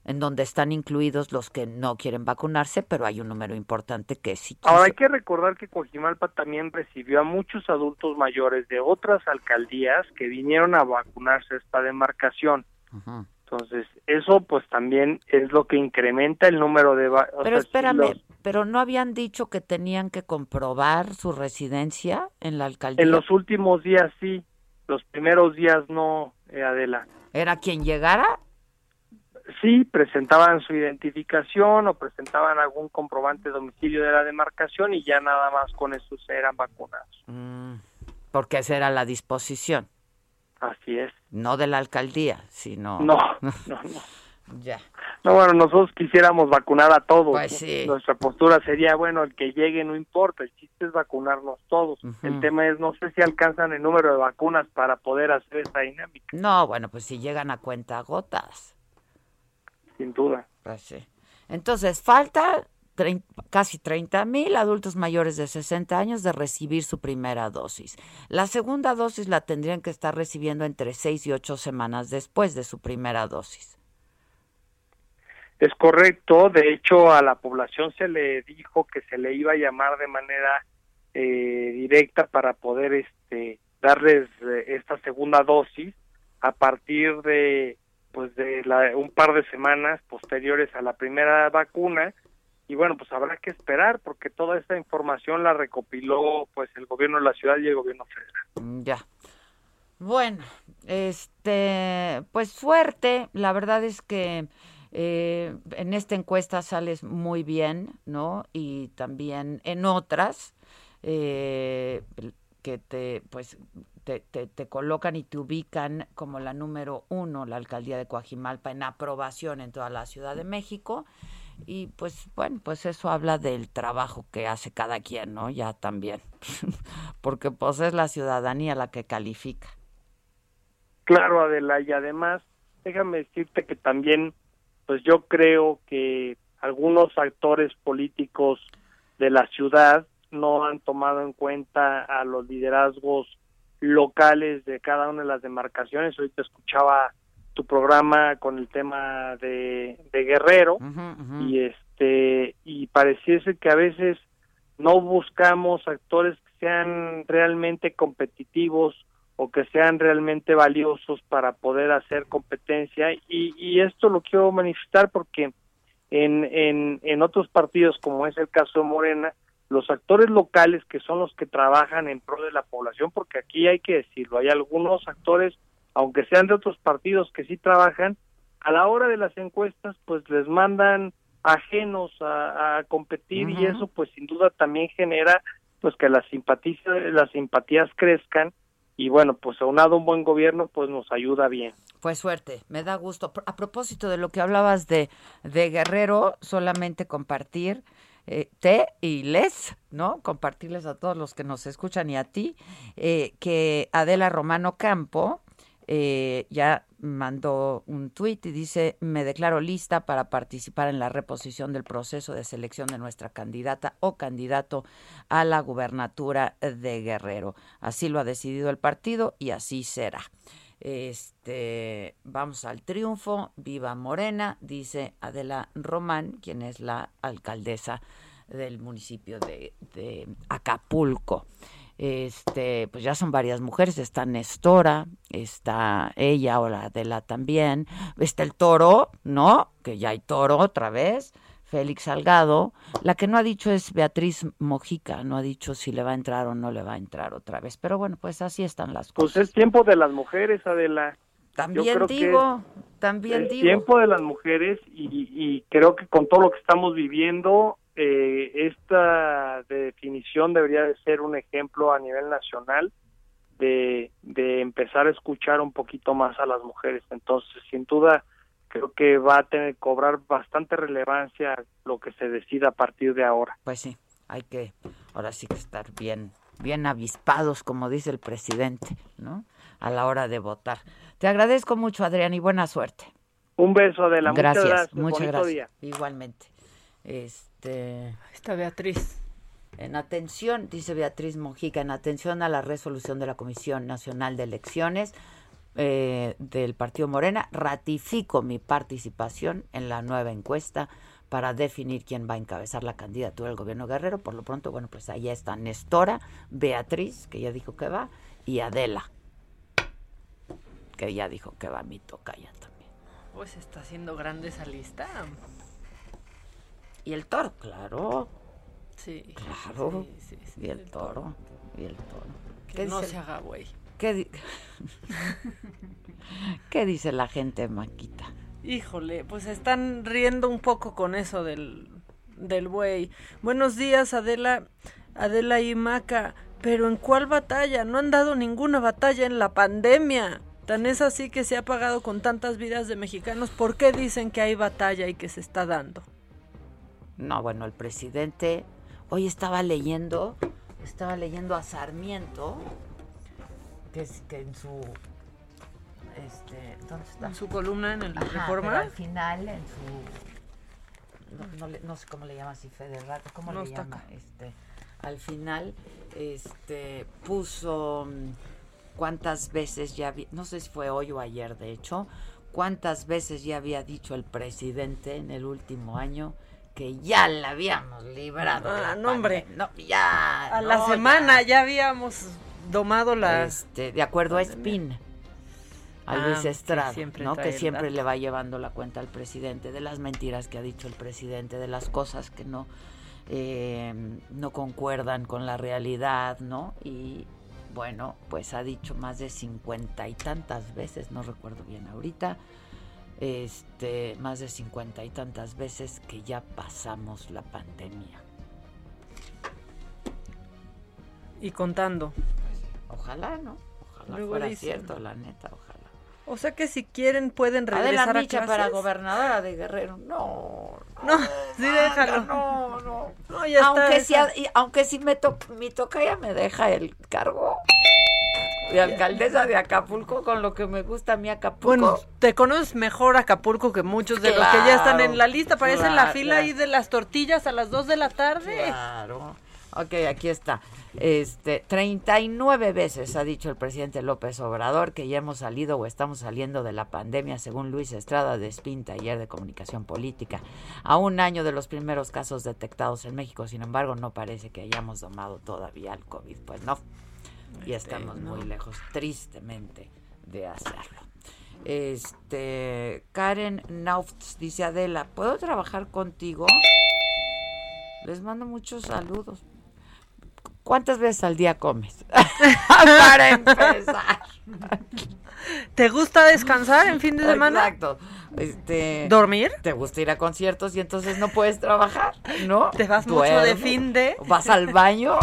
en donde están incluidos los que no quieren vacunarse, pero hay un número importante que sí. Ahora hay que recordar que Coajimalpa también recibió a muchos adultos mayores de otras alcaldías que vinieron a vacunarse esta demarcación. Entonces, eso pues también es lo que incrementa el número de... Pero espérame, pero no habían dicho que tenían que comprobar su residencia en la alcaldía. En los últimos días sí, los primeros días no, eh, Adela. ¿Era quien llegara? Sí, presentaban su identificación o presentaban algún comprobante de domicilio de la demarcación y ya nada más con eso se eran vacunados. Mm, porque esa era la disposición. Así es. No de la alcaldía, sino... No, no, no. ya. No, bueno, nosotros quisiéramos vacunar a todos. Pues sí. Nuestra postura sería, bueno, el que llegue no importa, el chiste es vacunarnos todos. El tema es, no sé si alcanzan el número de vacunas para poder hacer esta dinámica. No, bueno, pues si llegan a cuenta gotas. Sin duda. Pues sí. Entonces, falta casi 30 mil adultos mayores de 60 años de recibir su primera dosis. La segunda dosis la tendrían que estar recibiendo entre 6 y 8 semanas después de su primera dosis. Es correcto, de hecho a la población se le dijo que se le iba a llamar de manera eh, directa para poder este darles eh, esta segunda dosis a partir de pues de un par de semanas posteriores a la primera vacuna y bueno, pues habrá que esperar porque toda esta información la recopiló pues el gobierno de la ciudad y el gobierno federal. Mm, ya. Bueno, este, pues suerte. La verdad es que eh, en esta encuesta sales muy bien, ¿no? Y también en otras eh, que te, pues, te, colocan y te ubican como la número uno, la alcaldía de Coajimalpa, en aprobación en toda la Ciudad de México y pues bueno, pues eso habla del trabajo que hace cada quien, ¿no? Ya también, porque pues es la ciudadanía la que califica. Claro, Adela, y además, déjame decirte que también, pues yo creo que algunos actores políticos de la ciudad no han tomado en cuenta a los liderazgos locales de cada una de las demarcaciones. Ahorita escuchaba tu programa con el tema de, Guerrero. Y este y pareciese que a veces no buscamos actores que sean realmente competitivos o que sean realmente valiosos para poder hacer competencia. Y, y esto lo quiero manifestar porque en, en, en otros partidos como es el caso de Morena los actores locales que son los que trabajan en pro de la población porque aquí hay que decirlo hay algunos actores aunque sean de otros partidos que sí trabajan, a la hora de las encuestas pues les mandan ajenos a, competir y eso pues sin duda también genera pues que las simpatías, las simpatías crezcan y bueno, pues aunado un buen gobierno pues nos ayuda bien. Pues suerte, me da gusto. A propósito de lo que hablabas de, de Guerrero, solamente compartir eh, te y les, ¿no? Compartirles a todos los que nos escuchan y a ti, eh, que Adela Romano Campo, eh, ya mandó un tuit y dice, me declaro lista para participar en la reposición del proceso de selección de nuestra candidata o candidato a la gubernatura de Guerrero. Así lo ha decidido el partido y así será. Este, vamos al triunfo, viva Morena, dice Adela Román, quien es la alcaldesa del municipio de, de Acapulco este, pues ya son varias mujeres, está Nestora, está ella, o la Adela también, está el toro, ¿no? Que ya hay toro otra vez, Félix Salgado, la que no ha dicho es Beatriz Mojica, no ha dicho si le va a entrar o no le va a entrar otra vez, pero bueno, pues así están las cosas. Pues es tiempo de las mujeres, Adela. También digo, también es digo. Tiempo de las mujeres y, y creo que con todo lo que estamos viviendo eh, esta definición debería de ser un ejemplo a nivel nacional de, de empezar a escuchar un poquito más a las mujeres. Entonces, sin duda, creo que va a tener que cobrar bastante relevancia lo que se decida a partir de ahora. Pues sí, hay que, ahora sí que estar bien, bien avispados, como dice el presidente, ¿no? A la hora de votar. Te agradezco mucho, Adrián, y buena suerte. Un beso, de la Gracias, muchas gracias. Igualmente. Este, está Beatriz. En atención, dice Beatriz Mojica, en atención a la resolución de la Comisión Nacional de Elecciones eh, del Partido Morena, ratifico mi participación en la nueva encuesta para definir quién va a encabezar la candidatura del gobierno guerrero. Por lo pronto, bueno, pues ahí está Nestora, Beatriz, que ya dijo que va, y Adela, que ya dijo que va, mi tocaya también. Pues está haciendo grande esa lista. Y el toro, claro. Sí. Claro. y el, toro. Y el toro. Que no se haga güey. ¿Qué, ¿Qué dice la gente, Maquita? Híjole, pues están riendo un poco con eso del, del buey. Buenos días, Adela, Adela y Maca. Pero ¿en cuál batalla? No han dado ninguna batalla en la pandemia. Tan es así que se ha pagado con tantas vidas de mexicanos. ¿Por qué dicen que hay batalla y que se está dando? No, bueno, el presidente, hoy estaba leyendo, estaba leyendo a Sarmiento, que, es, que en su este, ¿dónde está? En su columna en el Reforma. al final, en su no, sé cómo le llama así Federal, ¿cómo le llama? Este, al final, este, puso mm, cuántas veces ya había, no sé si fue hoy o ayer, de hecho, cuántas veces ya había dicho el presidente en el último año que ya la habíamos librado. Ah, no, hombre. No, ya. A la semana ya. habíamos domado la. Este, de acuerdo a Spin. a Luis ah, Estrada, ¿no? Que siempre le va llevando la cuenta al presidente de las mentiras que ha dicho el presidente, de las cosas que no eh, no concuerdan con la realidad, ¿no? Y bueno, pues ha dicho más de cincuenta y tantas veces, no recuerdo bien ahorita, este, más de cincuenta y tantas veces que ya pasamos la pandemia. Y contando. Ojalá, ¿no? Ojalá fuera cierto, la neta, ojalá. O sea que si quieren pueden regresar a clases. para gobernadora de Guerrero. No. No, sí déjalo. No, no. no ya aunque si aunque si me to, mi tocaya me deja el cargo de alcaldesa de Acapulco con lo que me gusta a mí Acapulco. Bueno, te conoces mejor Acapulco que muchos de los que ya están en la lista. Parece la fila ahí de las tortillas a las 2 de la tarde. Claro. Ok, aquí está. Este, 39 veces ha dicho el presidente López Obrador que ya hemos salido o estamos saliendo de la pandemia, según Luis Estrada de Spin, taller de comunicación política. A un año de los primeros casos detectados en México, sin embargo, no parece que hayamos domado todavía el COVID. Pues no, y estamos muy lejos, tristemente, de hacerlo. Este, Karen Nauft dice Adela, ¿puedo trabajar contigo? Les mando muchos saludos. ¿Cuántas veces al día comes? Para empezar. ¿Te gusta descansar en fin de semana? Exacto. Este, ¿Dormir? Te gusta ir a conciertos y entonces no puedes trabajar, ¿no? ¿Te vas mucho de fin de? ¿Vas al baño?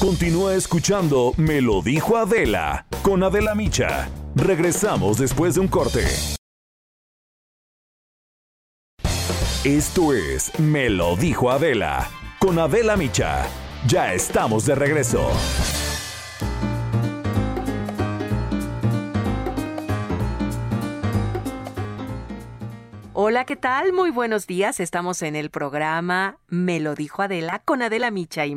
Continúa escuchando Me lo dijo Adela con Adela Micha. Regresamos después de un corte. Esto es Me lo dijo Adela con Adela Micha. Ya estamos de regreso. Hola, ¿qué tal? Muy buenos días. Estamos en el programa Me lo dijo Adela con Adela Micha y.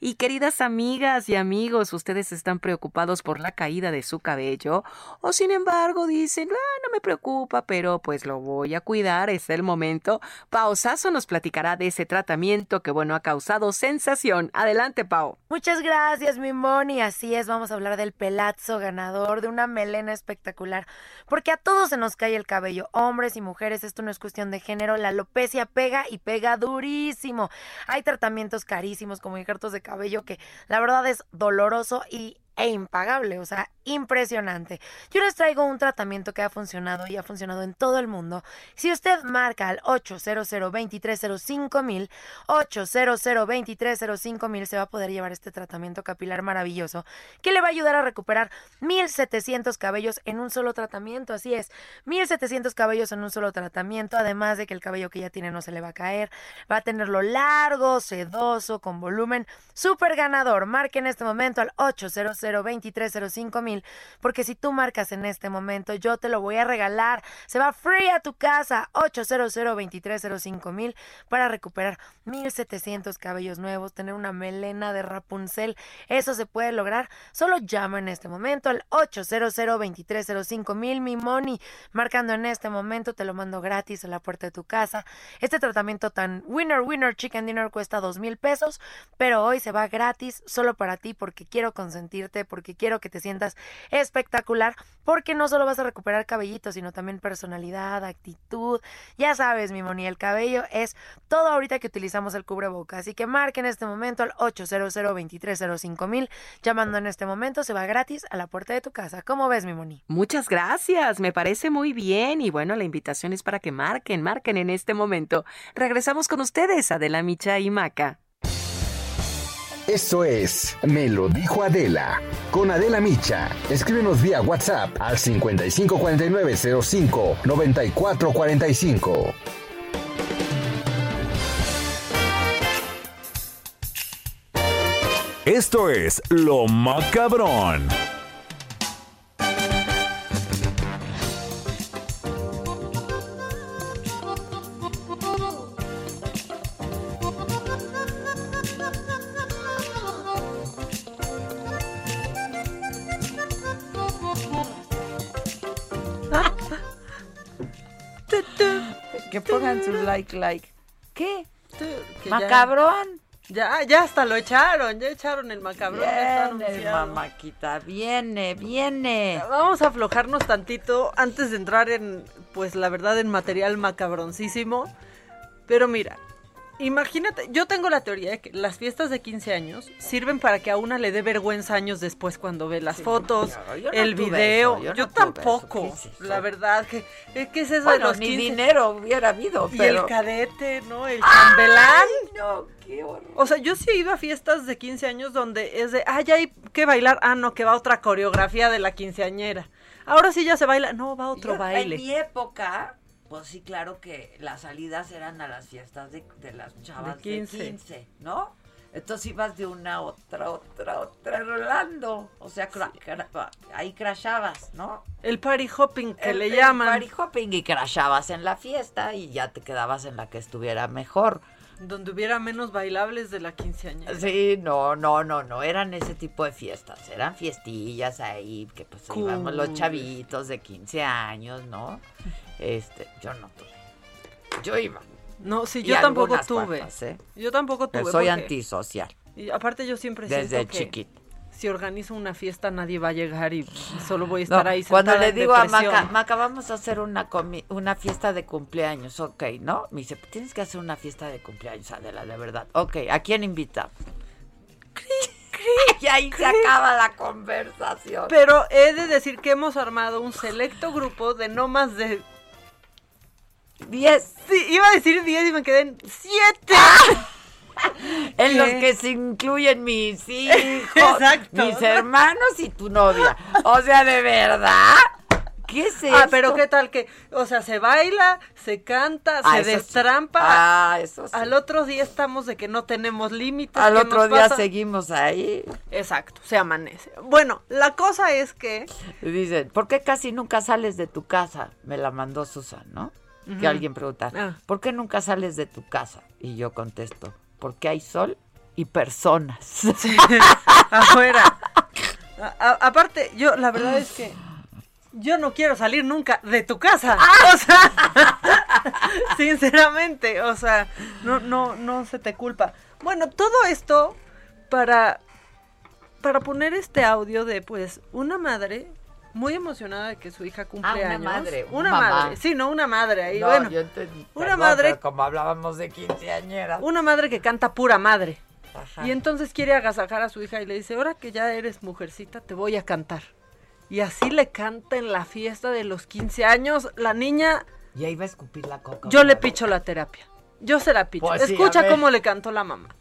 Y queridas amigas y amigos, ¿ustedes están preocupados por la caída de su cabello? O sin embargo dicen, ah, no me preocupa, pero pues lo voy a cuidar, es el momento. Pausazo nos platicará de ese tratamiento que, bueno, ha causado sensación. Adelante, Pau. Muchas gracias, mi Moni. Así es, vamos a hablar del pelazo ganador, de una melena espectacular. Porque a todos se nos cae el cabello, hombres y mujeres esto no es cuestión de género, la alopecia pega y pega durísimo. Hay tratamientos carísimos como injertos de cabello que la verdad es doloroso y e impagable, o sea, impresionante. Yo les traigo un tratamiento que ha funcionado y ha funcionado en todo el mundo. Si usted marca al 800 2305 mil, 800 2305 mil, se va a poder llevar este tratamiento capilar maravilloso que le va a ayudar a recuperar 1700 cabellos en un solo tratamiento. Así es, 1700 cabellos en un solo tratamiento, además de que el cabello que ya tiene no se le va a caer, va a tenerlo largo, sedoso, con volumen, súper ganador. Marque en este momento al 800 2305 mil, porque si tú marcas en este momento, yo te lo voy a regalar. Se va free a tu casa, 800 2305 mil, para recuperar 1700 cabellos nuevos, tener una melena de Rapunzel. Eso se puede lograr. Solo llama en este momento al 800 2305 mil, mi money. Marcando en este momento, te lo mando gratis a la puerta de tu casa. Este tratamiento tan winner, winner, chicken dinner cuesta dos mil pesos, pero hoy se va gratis solo para ti porque quiero consentirte porque quiero que te sientas espectacular, porque no solo vas a recuperar cabellito, sino también personalidad, actitud. Ya sabes, mi moni, el cabello es todo ahorita que utilizamos el cubreboca. Así que marque en este momento al 800 mil Llamando en este momento se va gratis a la puerta de tu casa. ¿Cómo ves, mi moni? Muchas gracias, me parece muy bien. Y bueno, la invitación es para que marquen, marquen en este momento. Regresamos con ustedes, Adela Micha y Maca. Esto es Me lo dijo Adela. Con Adela Micha. Escríbenos vía WhatsApp al 554905 9445. Esto es Lo Macabrón. Que pongan su like, like. ¿Qué? Macabrón. Ya, ya hasta lo echaron, ya echaron el macabrón. Viene, viene, viene. Vamos a aflojarnos tantito antes de entrar en, pues la verdad, en material macabroncísimo. Pero mira, Imagínate, yo tengo la teoría de que las fiestas de 15 años sirven para que a una le dé vergüenza años después cuando ve las fotos, el video. yo, tampoco, la verdad, que ¿qué es eso de los ni dinero hubiera habido, Y el cadete, ¿no? El chambelán. no, qué horror. O sea, yo sí he ido a fiestas de 15 años donde es de, ah, ya hay que bailar, ah, no, que va otra coreografía de la quinceañera. Ahora sí ya se baila, no, va otro baile. En mi época, pues sí, claro que las salidas eran a las fiestas de, las chavas de 15. ¿no? Entonces ibas de una a otra, otra, otra, rolando. O sea, ahí crashabas, ¿no? El party hopping que le llaman. El party hopping y crashabas en la fiesta y ya te quedabas en la que estuviera mejor. Donde hubiera menos bailables de la quinceañera. Sí, no, no, no, no, eran ese tipo de fiestas, eran fiestillas ahí, que pues íbamos los chavitos de 15 años, ¿no? Este, yo no tuve. Yo iba. No, sí, yo tampoco tuve. ¿eh? Yo tampoco tuve. soy antisocial. Y aparte yo siempre Desde chiquito. Si organizo una fiesta nadie va a llegar y solo voy a estar ahí Cuando le digo a Maca, Maca, vamos a hacer una una fiesta de cumpleaños, ok, ¿no? Me dice, tienes que hacer una fiesta de cumpleaños, Adela, de verdad. Ok, ¿a quién invita? y ahí se acaba la conversación. Pero he de decir que hemos armado un selecto grupo de no más de 10. Sí, iba a decir 10 y me quedé en 7. en los que se incluyen mis hijos, mis hermanos y tu novia. O sea, de verdad. ¿Qué es eso? Ah, pero qué tal que, o sea, se baila, se canta, ah, se destrampa. Ah, eso sí. Al otro día estamos de que no tenemos límites. Al otro día seguimos ahí. Exacto, se amanece. Bueno, la cosa es que. Dicen, ¿por qué casi nunca sales de tu casa? Me la mandó Susan, ¿no? Que alguien pregunta, ah. ¿por qué nunca sales de tu casa? Y yo contesto, porque hay sol y personas. afuera. aparte, yo la verdad es que yo no quiero salir nunca de tu casa. Ah. O sea, sinceramente, o sea, no, no, no se te culpa. Bueno, todo esto para, para poner este audio de pues una madre muy emocionada de que su hija cumple ah, una madre. Una madre, sí, no una madre. Ahí, bueno, yo Una madre. Como hablábamos de quinceañera. Una madre que canta pura madre. Y entonces quiere agasajar a su hija y le dice, ahora que ya eres mujercita, te voy a cantar. Y así le canta en la fiesta de los 15 años. La niña... Y ahí va a escupir la coca. Yo le picho la terapia. Yo se la picho. Pues Escucha cómo le cantó la mamá.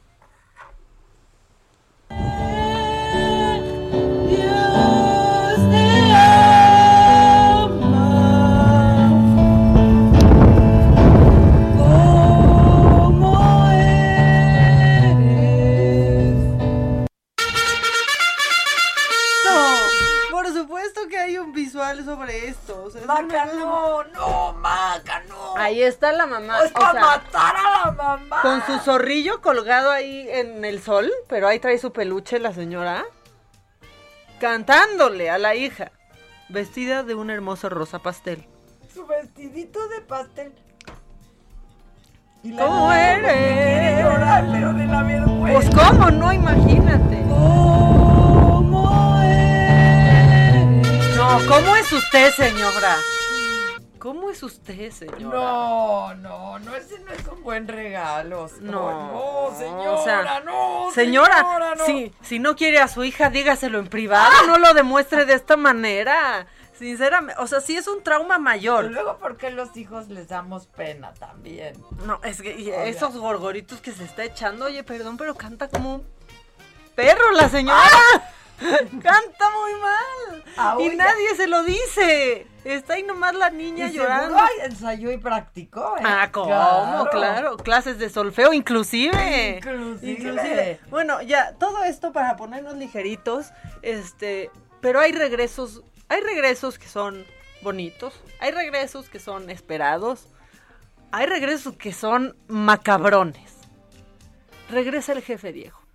Sobre esto. Maca, no, no, Maca, no. Ahí está la mamá. Es para matar a la mamá. Con su zorrillo colgado ahí en el sol, pero ahí trae su peluche la señora. Cantándole a la hija, vestida de un hermoso rosa pastel. Su vestidito de pastel. ¿Cómo eres? llorar, pero de la vergüenza. Pues cómo, no, imagínate. ¿Cómo es usted, señora? ¿Cómo es usted, señora? No, no, no, ese no es un buen regalo. No, no señora, no. Señora, Si, si no quiere a su hija, dígaselo en privado, ¡Ah! no lo demuestre de esta manera. Sinceramente, o sea, sí es un trauma mayor. Y luego, ¿por qué los hijos les damos pena también? No, es que esos gorgoritos que se está echando, oye, perdón, pero canta como un perro la señora. ¡Ah! Canta muy mal. Ah, y nadie se lo dice. Está ahí nomás la niña llorando. Ay, ensayó y practicó. ¿eh? Ah, ¿cómo? Claro. Clases de solfeo, inclusive. inclusive. Bueno, ya, todo esto para ponernos ligeritos. Este, pero hay regresos. Hay regresos que son bonitos. Hay regresos que son esperados. Hay regresos que son macabrones. Regresa el jefe Diego.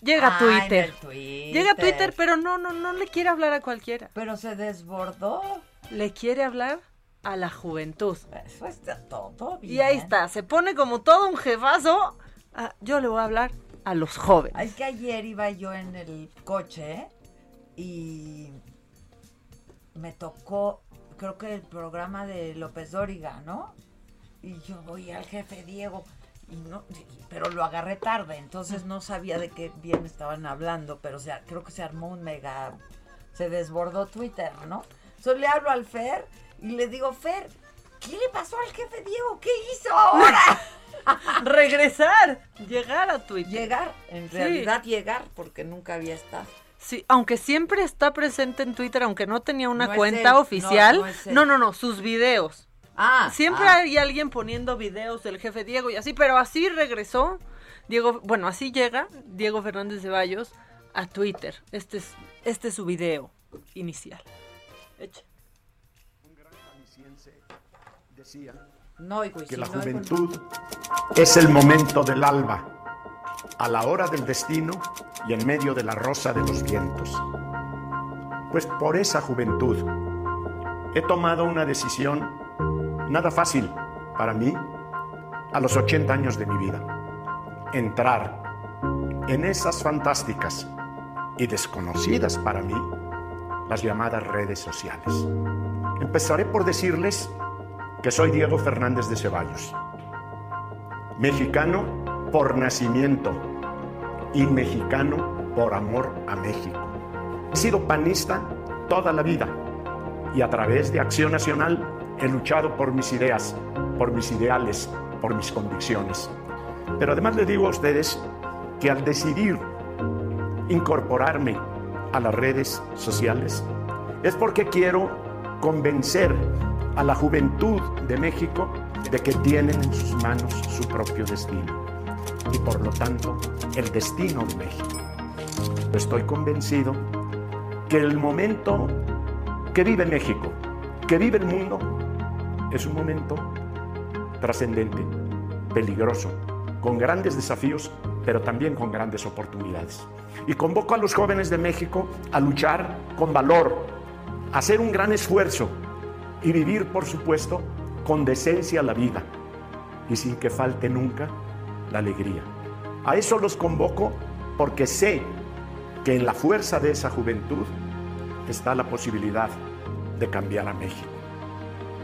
Llega a Twitter. Llega a Twitter, pero no, no, no le quiere hablar a cualquiera. Pero se desbordó. Le quiere hablar a la juventud. Eso está todo bien. Y ahí está, se pone como todo un jefazo. Ah, yo le voy a hablar a los jóvenes. Es que ayer iba yo en el coche y me tocó, creo que el programa de López Dóriga, ¿no? Y yo voy al jefe Diego, y no, pero lo agarré tarde, entonces no sabía de qué bien estaban hablando, pero o sea, creo que se armó un mega, se desbordó Twitter, ¿no? Entonces le hablo al Fer y le digo, Fer, ¿qué le pasó al jefe Diego? ¿Qué hizo ahora? Regresar, llegar a Twitter. Llegar, en realidad llegar, porque nunca había estado. Sí, aunque siempre está presente en Twitter, aunque no tenía una cuenta oficial. No no, no, sus videos. Ah, siempre ah. hay alguien poniendo videos del jefe Diego y así, pero así regresó Diego, bueno, así llega Diego Fernández de Bayos a Twitter. Este es, este es su video inicial. Eche. Un gran decía no, que la juventud es el momento del alba, a la hora del destino y en medio de la rosa de los vientos. Pues por esa juventud he tomado una decisión nada fácil para mí a los 80 años de mi vida. Entrar en esas fantásticas y desconocidas para mí las llamadas redes sociales. Empezaré por decirles que soy Diego Fernández de Ceballos, mexicano por nacimiento y mexicano por amor a México. He sido panista toda la vida y a través de Acción Nacional he luchado por mis ideas, por mis ideales, por mis convicciones. Pero además le digo a ustedes que al decidir incorporarme a las redes sociales es porque quiero convencer a la juventud de México de que tienen en sus manos su propio destino y por lo tanto el destino de México. Estoy convencido que el momento que vive México, que vive el mundo, es un momento trascendente, peligroso, con grandes desafíos, pero también con grandes oportunidades. Y convoco a los jóvenes de México a luchar con valor, a hacer un gran esfuerzo y vivir, por supuesto, con decencia la vida y sin que falte nunca la alegría. A eso los convoco porque sé que en la fuerza de esa juventud está la posibilidad de cambiar a México.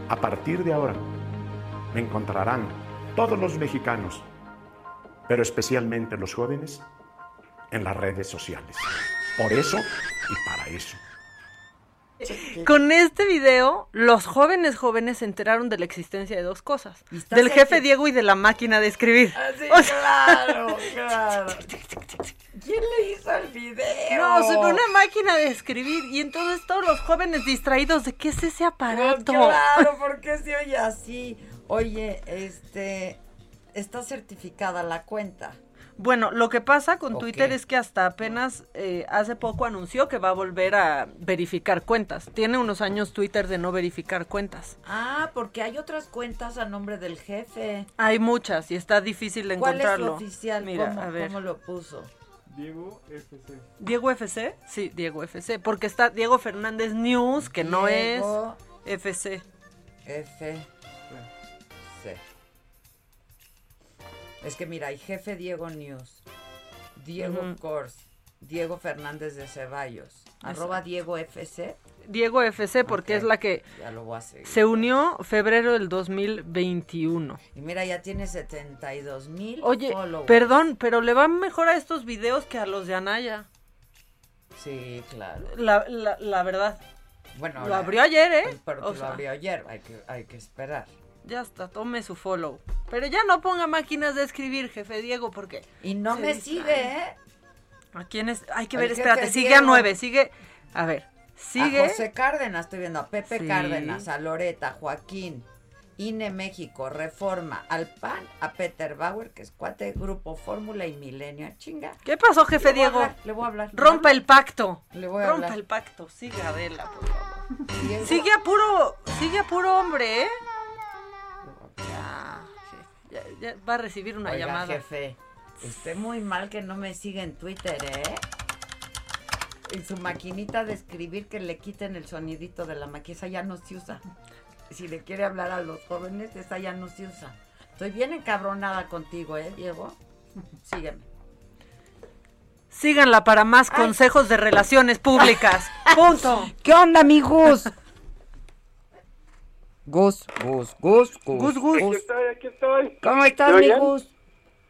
A partir de ahora me encontrarán todos los mexicanos, pero especialmente los jóvenes, en las redes sociales. Por eso y para eso. Con este video, los jóvenes jóvenes se enteraron de la existencia de dos cosas. Del jefe Diego y de la máquina de escribir. Sí, O sea- claro, claro. ¿Quién le hizo el video? No, ve una máquina de escribir y entonces todos los jóvenes distraídos de qué es ese aparato. Claro, ¿por qué se oye así? Oye, este, está certificada la cuenta. Bueno, lo que pasa con. Twitter es que hasta apenas eh, hace poco anunció que va a volver a verificar cuentas. Tiene unos años Twitter de no verificar cuentas. Ah, porque hay otras cuentas a nombre del jefe. Hay muchas y está difícil de ¿Cuál es encontrarlo. su oficial? Mira, ¿Cómo, a ver. cómo lo puso? Diego FC. ¿Diego FC? Sí, Diego FC. Porque está Diego Fernández News, que no es Diego FC. F. Es que mira, hay jefe Diego News, Diego. Kors, Diego Fernández de Ceballos, arroba Diego FC. Diego FC porque es la que Ya lo voy a seguir. se unió febrero del 2021. Y mira, ya tiene 72 mil Oye, followers. perdón, pero le va mejor a estos videos que a los de Anaya. Sí, claro. La, la, la verdad. Bueno, Lo abrió ayer, ¿eh? Pero O que sea, lo abrió ayer, hay que, hay que esperar. Ya está, tome su follow. Pero ya no ponga máquinas de escribir, jefe Diego, porque... Y no me distrae. sigue, ¿eh? ¿A quién es? Hay que ver, espérate, sigue Diego. a nueve, sigue... A ver, sigue... A José Cárdenas, estoy viendo, a Pepe Sí. Cárdenas, a Loreta, Joaquín, INE México, Reforma, al PAN, a Peter Bauer, que es cuate, Grupo Fórmula y Milenio. Chinga. ¿Qué pasó, jefe Le Diego? hablar, le voy a hablar. Rompa el pacto. Le voy a Rompa hablar. el pacto. Sigue Adela, por favor. Sigue a puro, sigue a puro hombre, ¿eh? Ya, ya, ya va a recibir una Oiga, llamada. jefe, esté muy mal que no me siga en Twitter, ¿eh? En su maquinita de escribir que le quiten el sonidito de la máquina, esa ya no se usa. Si le quiere hablar a los jóvenes, esa ya no se usa. Estoy bien encabronada contigo, ¿eh, Diego? Sígueme. Síganla para más consejos de relaciones públicas. Punto. ¿Qué onda, mi Gus? Gus, Gus, Gus, Gus, Gus, Aquí estoy, aquí estoy. ¿Cómo estás, ¿Me mi? Gus?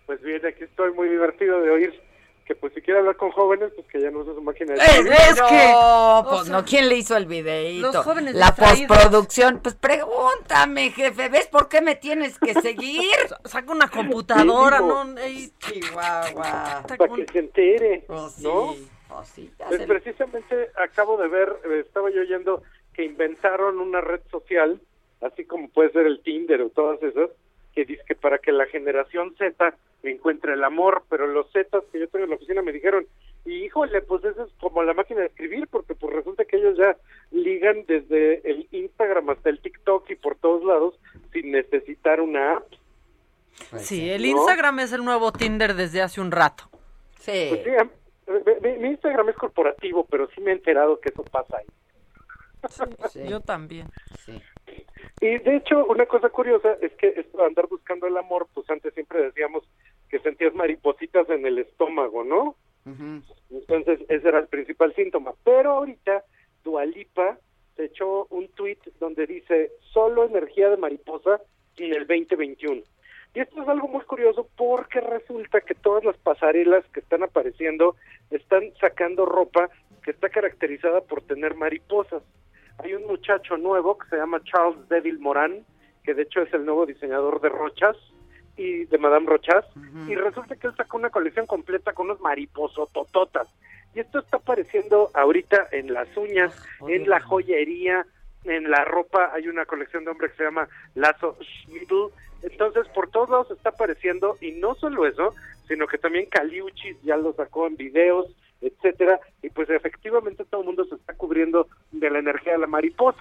Pues bien, aquí estoy muy divertido de oír que pues si quiere hablar con jóvenes, pues que ya no usa su máquina de Es, es que, o pues sea, no, ¿quién le hizo el videíto? los jóvenes La postproducción, pues pregúntame, jefe, ¿ves por qué me tienes que seguir? Saca una computadora, Sí, ¿no? Ey, Chihuahua. Para que se entere, Pues sí, ¿no? pues sí, Pues se- precisamente acabo de ver, eh, estaba yo oyendo que inventaron una red social, así como puede ser el Tinder o todas esas, que dice que para que la generación Z encuentre el amor, pero los Z que yo tengo en la oficina me dijeron, y híjole, pues eso es como la máquina de escribir, porque pues resulta que ellos ya ligan desde el Instagram hasta el TikTok y por todos lados sin necesitar una app. Sí, el ¿no? Instagram es el nuevo Tinder desde hace un rato. Sí. Pues sí, am- mi, mi- Instagram es corporativo, pero sí me he enterado que eso pasa ahí. Sí. Yo también. Sí. Y de hecho, una cosa curiosa es que esto de andar buscando el amor, pues antes siempre decíamos que sentías maripositas en el estómago, ¿no? Entonces, ese era el principal síntoma. Pero ahorita, Dualipa se echó un tweet donde dice, solo energía de mariposa en el 2021. Y esto es algo muy curioso porque resulta que todas las pasarelas que están apareciendo están sacando ropa que está caracterizada por tener mariposas. Hay un muchacho nuevo que se llama Charles Devil Moran, que de hecho es el nuevo diseñador de Rochas y de Madame Rochas, y resulta que él sacó una colección completa con unos mariposotototas. Y esto está apareciendo ahorita en las uñas, en la joyería, en la ropa. Hay una colección de hombre que se llama Lazo Schmidl. Entonces, por todos lados está apareciendo, y no solo eso, sino que también Caliuchis ya lo sacó en videos, etcétera, y pues efectivamente todo el mundo se está cubriendo de la energía de la mariposa.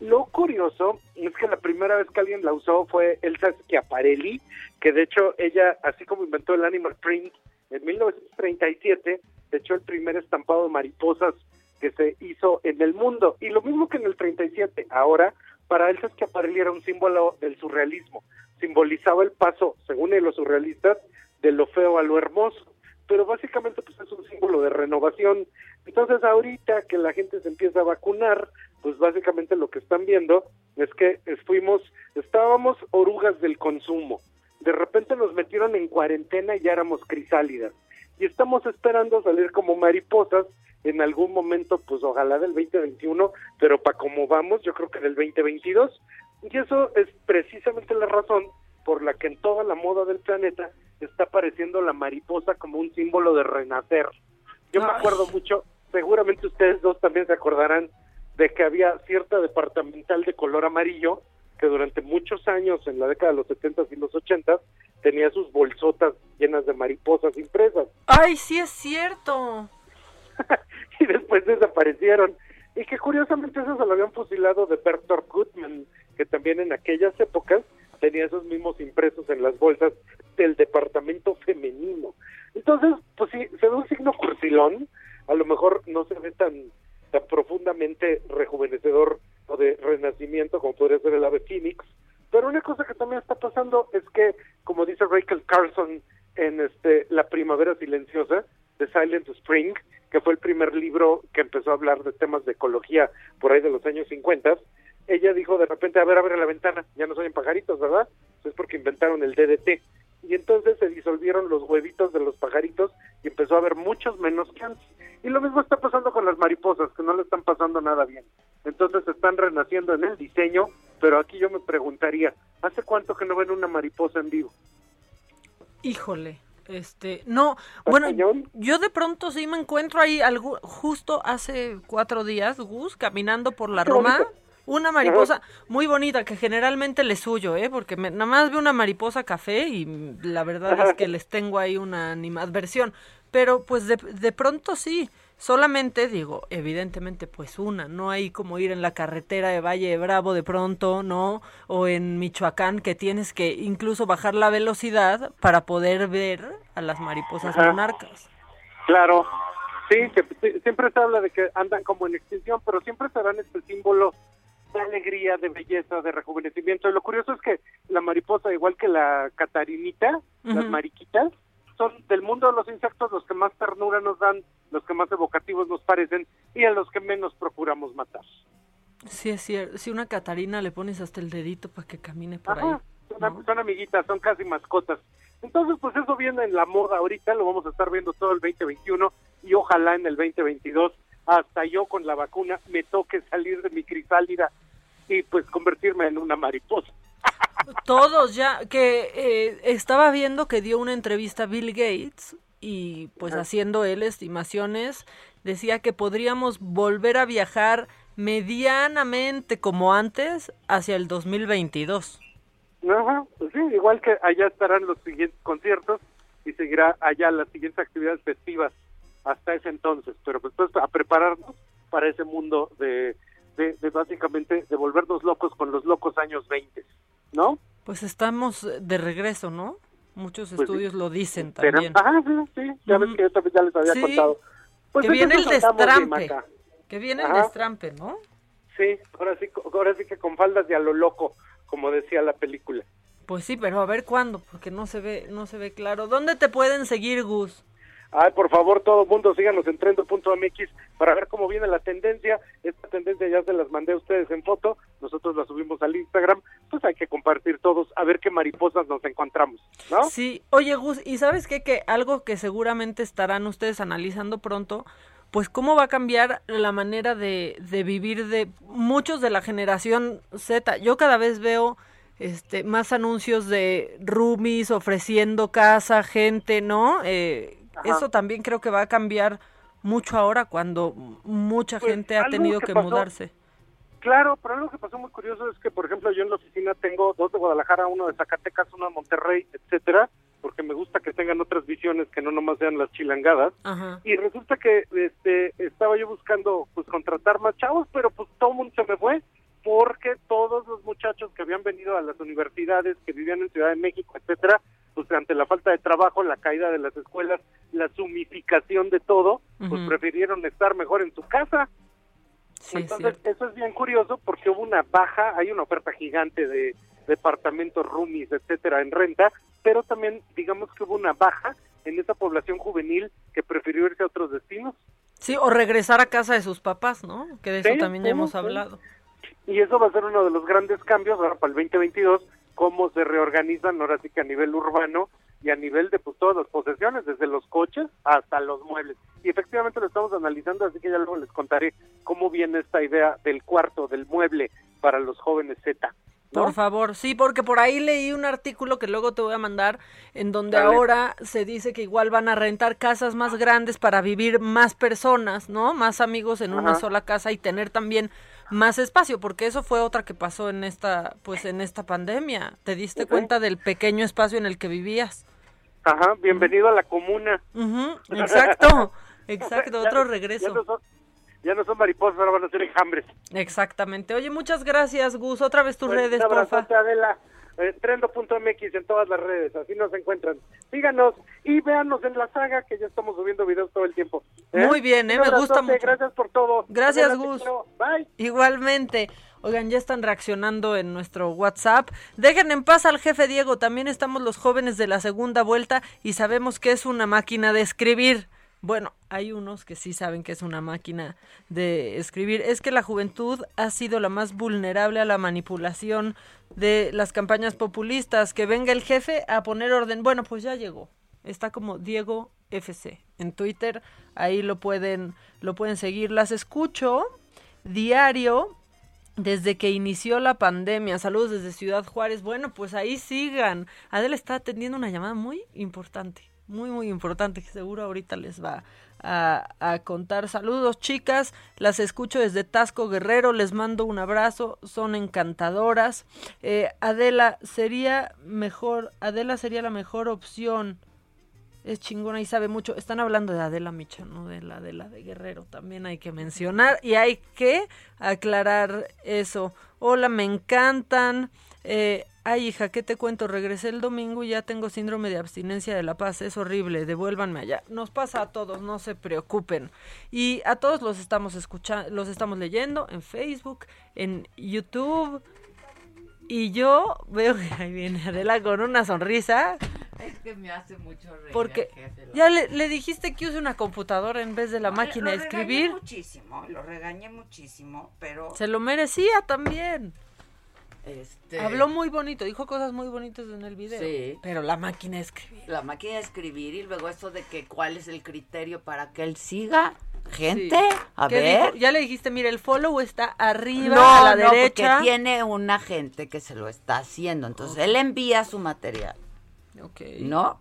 Lo curioso es que la primera vez que alguien la usó fue Elsa Schiaparelli, que de hecho ella, así como inventó el animal print en 1937, se echó el primer estampado de mariposas que se hizo en el mundo. Y lo mismo que en el 37, ahora, para Elsa Schiaparelli era un símbolo del surrealismo. Simbolizaba el paso, según los surrealistas, de lo feo a lo hermoso. Pero básicamente pues es un símbolo de renovación. Entonces ahorita que la gente se empieza a vacunar, pues básicamente lo que están viendo es que fuimos, estábamos orugas del consumo. De repente nos metieron en cuarentena y ya éramos crisálidas. Y estamos esperando salir como mariposas en algún momento, pues ojalá del 2021, pero para como vamos, yo creo que del 2022. Y eso es precisamente la razón por la que en toda la moda del planeta está apareciendo la mariposa como un símbolo de renacer. Yo me acuerdo mucho, seguramente ustedes dos también se acordarán de que había cierta departamental de color amarillo que durante muchos años, en la década de los 70 y los 80 tenía sus bolsotas llenas de mariposas impresas Ay, sí es cierto. y después desaparecieron. Y que curiosamente eso se lo habían fusilado de Bertolt Goodman, que también en aquellas épocas tenía esos mismos impresos en las bolsas del departamento femenino. Entonces, pues sí, se ve un signo cursilón, a lo mejor no se ve tan, tan profundamente rejuvenecedor o de renacimiento como podría ser el ave Phoenix, pero una cosa que también está pasando es que, como dice Rachel Carson en este La Primavera Silenciosa, de Silent Spring, que fue el primer libro que empezó a hablar de temas de ecología por ahí de los años 50, ella dijo de repente, a ver, abre la ventana, ya no soy pajaritos, ¿verdad? Eso es porque inventaron el DDT. Y entonces se disolvieron los huevitos de los pajaritos y empezó a haber muchos menos que antes. Y lo mismo está pasando con las mariposas, que no le están pasando nada bien. Entonces están renaciendo en el diseño, pero aquí yo me preguntaría, ¿hace cuánto que no ven una mariposa en vivo? Híjole, este, no, bueno, yo de pronto sí me encuentro ahí algo, justo hace cuatro días, Gus, caminando por la Roma, bonito. Una mariposa muy bonita que generalmente le suyo, ¿eh? Porque me- nada más veo una mariposa café y la verdad es que les tengo ahí una animadversión, pero pues de, de pronto sí, solamente digo, evidentemente pues una, no hay como ir en la carretera de Valle de Bravo de pronto, ¿no? O en Michoacán que tienes que incluso bajar la velocidad para poder ver a las mariposas Ajá. monarcas. Claro, sí, que siempre se habla de que andan como en extinción, pero siempre serán este símbolo de alegría, de belleza, de rejuvenecimiento. Y lo curioso es que la mariposa, igual que la catarinita, las Ujú. mariquitas, son del mundo de los insectos los que más ternura nos dan, los que más evocativos nos parecen y a los que menos procuramos matar. Sí, es cierto. Si una Catarina le pones hasta el dedito para que camine por ahí. Son, son, amiguitas, son casi mascotas. Entonces, pues eso viene en la moda ahorita, lo vamos a estar viendo todo el 2021 y ojalá en el 2022, hasta yo con la vacuna, me toque salir de mi crisálida y pues convertirme en una mariposa. Todos ya, que eh, estaba viendo que dio una entrevista a Bill Gates y pues haciendo él estimaciones, decía que podríamos volver a viajar medianamente como antes hacia el 2022. Ajá, pues sí, igual que allá estarán los siguientes conciertos y seguirá allá las siguientes actividades festivas hasta ese entonces, pero pues, pues a prepararnos para ese mundo de, de, de, básicamente de volvernos locos con los locos años 20, ¿no? Pues estamos de regreso, ¿no? Muchos pues estudios lo dicen también. Ajá, sí, sí, ya ves que yo también ya les había contado. Pues que viene el destrampe, que viene el destrampe, ¿no? Sí, ahora sí, ahora sí que con faldas de a lo loco, como decía la película. Pues sí, pero a ver cuándo, porque no se ve, no se ve claro. ¿Dónde te pueden seguir, Gus? Ay, por favor, todo mundo síganos en trendo.mx para ver cómo viene la tendencia. Esta tendencia ya se las mandé a ustedes en foto, nosotros la subimos al Instagram, pues hay que compartir todos a ver qué mariposas nos encontramos, ¿no? Sí, oye Gus, ¿y sabes qué? Que algo que seguramente estarán ustedes analizando pronto, pues cómo va a cambiar la manera de, de vivir de muchos de la generación Z. Yo cada vez veo este más anuncios de roomies ofreciendo casa, gente, ¿no? Eh, eso también creo que va a cambiar mucho ahora cuando mucha Pues, gente ha tenido que que, pasó- mudarse. Claro, pero algo que pasó muy curioso es que, por ejemplo, yo en la oficina tengo dos de Guadalajara, uno de Zacatecas, uno de Monterrey, etcétera, porque me gusta que tengan otras visiones que no nomás sean las chilangadas. Ajá. Y resulta que este estaba yo buscando pues contratar más chavos, pero pues todo el mundo se me fue porque todos los muchachos que habían venido a las universidades, que vivían en Ciudad de México, etcétera, pues ante la falta de trabajo, la caída de las escuelas, la sumificación de todo, pues prefirieron estar mejor en su casa. Sí, Entonces, eso es bien curioso porque hubo una baja, hay una oferta gigante de departamentos, roomies, etcétera, en renta, pero también digamos que hubo una baja en esa población juvenil que prefirió irse a otros destinos. Sí, o regresar a casa de sus papás, ¿no? Que de eso también ya hemos hablado. Y eso va a ser uno de los grandes cambios ahora para el 2022, cómo se reorganizan ahora sí que a nivel urbano y a nivel de pues, todas las posesiones, desde los coches hasta los muebles. Y efectivamente lo estamos analizando, así que ya luego les contaré cómo viene esta idea del cuarto, del mueble para los jóvenes Z. ¿no? Por favor, sí, porque por ahí leí un artículo que luego te voy a mandar, en donde Dale. ahora se dice que igual van a rentar casas más grandes para vivir más personas, ¿no? Más amigos en una sola casa y tener también más espacio, porque eso fue otra que pasó en esta, pues en esta pandemia. ¿Te diste cuenta del pequeño espacio en el que vivías? Ajá, bienvenido a la comuna. Ujú, exacto, exacto, otro Ya regreso. no, son, ya no son mariposas, ahora van a ser enjambres. Exactamente. Oye, muchas gracias, Gus. Otra vez tus redes, porfa. Adela. Eh, Trendo.mx en todas las redes, así nos encuentran. Síganos y véanos en la saga que ya estamos subiendo videos todo el tiempo. ¿eh? Muy bien, ¿eh? Me gusta mucho. Gracias por todo. Gracias, Gus. Bye. Igualmente. Oigan, ya están reaccionando en nuestro WhatsApp. Dejen en paz al jefe Diego. También estamos los jóvenes de la segunda vuelta y sabemos que es una máquina de escribir. Bueno, hay unos que sí saben que es una máquina de escribir. Es que la juventud ha sido la más vulnerable a la manipulación de las campañas populistas. Que venga el jefe a poner orden. Bueno, pues ya llegó. Está como Diego FC en Twitter. Ahí lo pueden, lo pueden seguir. Las escucho diario desde que inició la pandemia. Saludos desde Ciudad Juárez. Bueno, pues ahí sigan. Adela está atendiendo una llamada muy importante, muy, muy importante, que seguro ahorita les va a, a contar. Saludos, chicas. Las escucho desde Tasco Guerrero. Les mando un abrazo. Son encantadoras. Eh, Adela, sería mejor, Adela sería la mejor opción. Es chingona y sabe mucho. Están hablando de Adela Micha, no de la Adela de Guerrero. También hay que mencionar y hay que aclarar eso. Hola, me encantan. Eh, ay, hija, ¿qué te cuento? Regresé el domingo y ya tengo síndrome de abstinencia de la paz. Es horrible. Devuélvanme allá. Nos pasa a todos, no se preocupen. Y a todos los estamos escuchando, los estamos leyendo en Facebook, en YouTube. Y yo veo que ahí viene Adela con una sonrisa. Es que me hace mucho reír. Porque ya le, le, dijiste que use una computadora en vez de la no, máquina de escribir. Lo regañé muchísimo, lo regañé muchísimo, pero... Se lo merecía también. Este... Habló muy bonito, dijo cosas muy bonitas en el video. Sí. Pero la máquina de escribir. La máquina de escribir y luego eso de que cuál es el criterio para que él siga. Gente, sí. a ver. Dijo? Ya le dijiste, mire, el follow está arriba no, a la no, derecha. Porque tiene una gente que se lo está haciendo. Entonces okay. él envía su material. Ok. ¿No?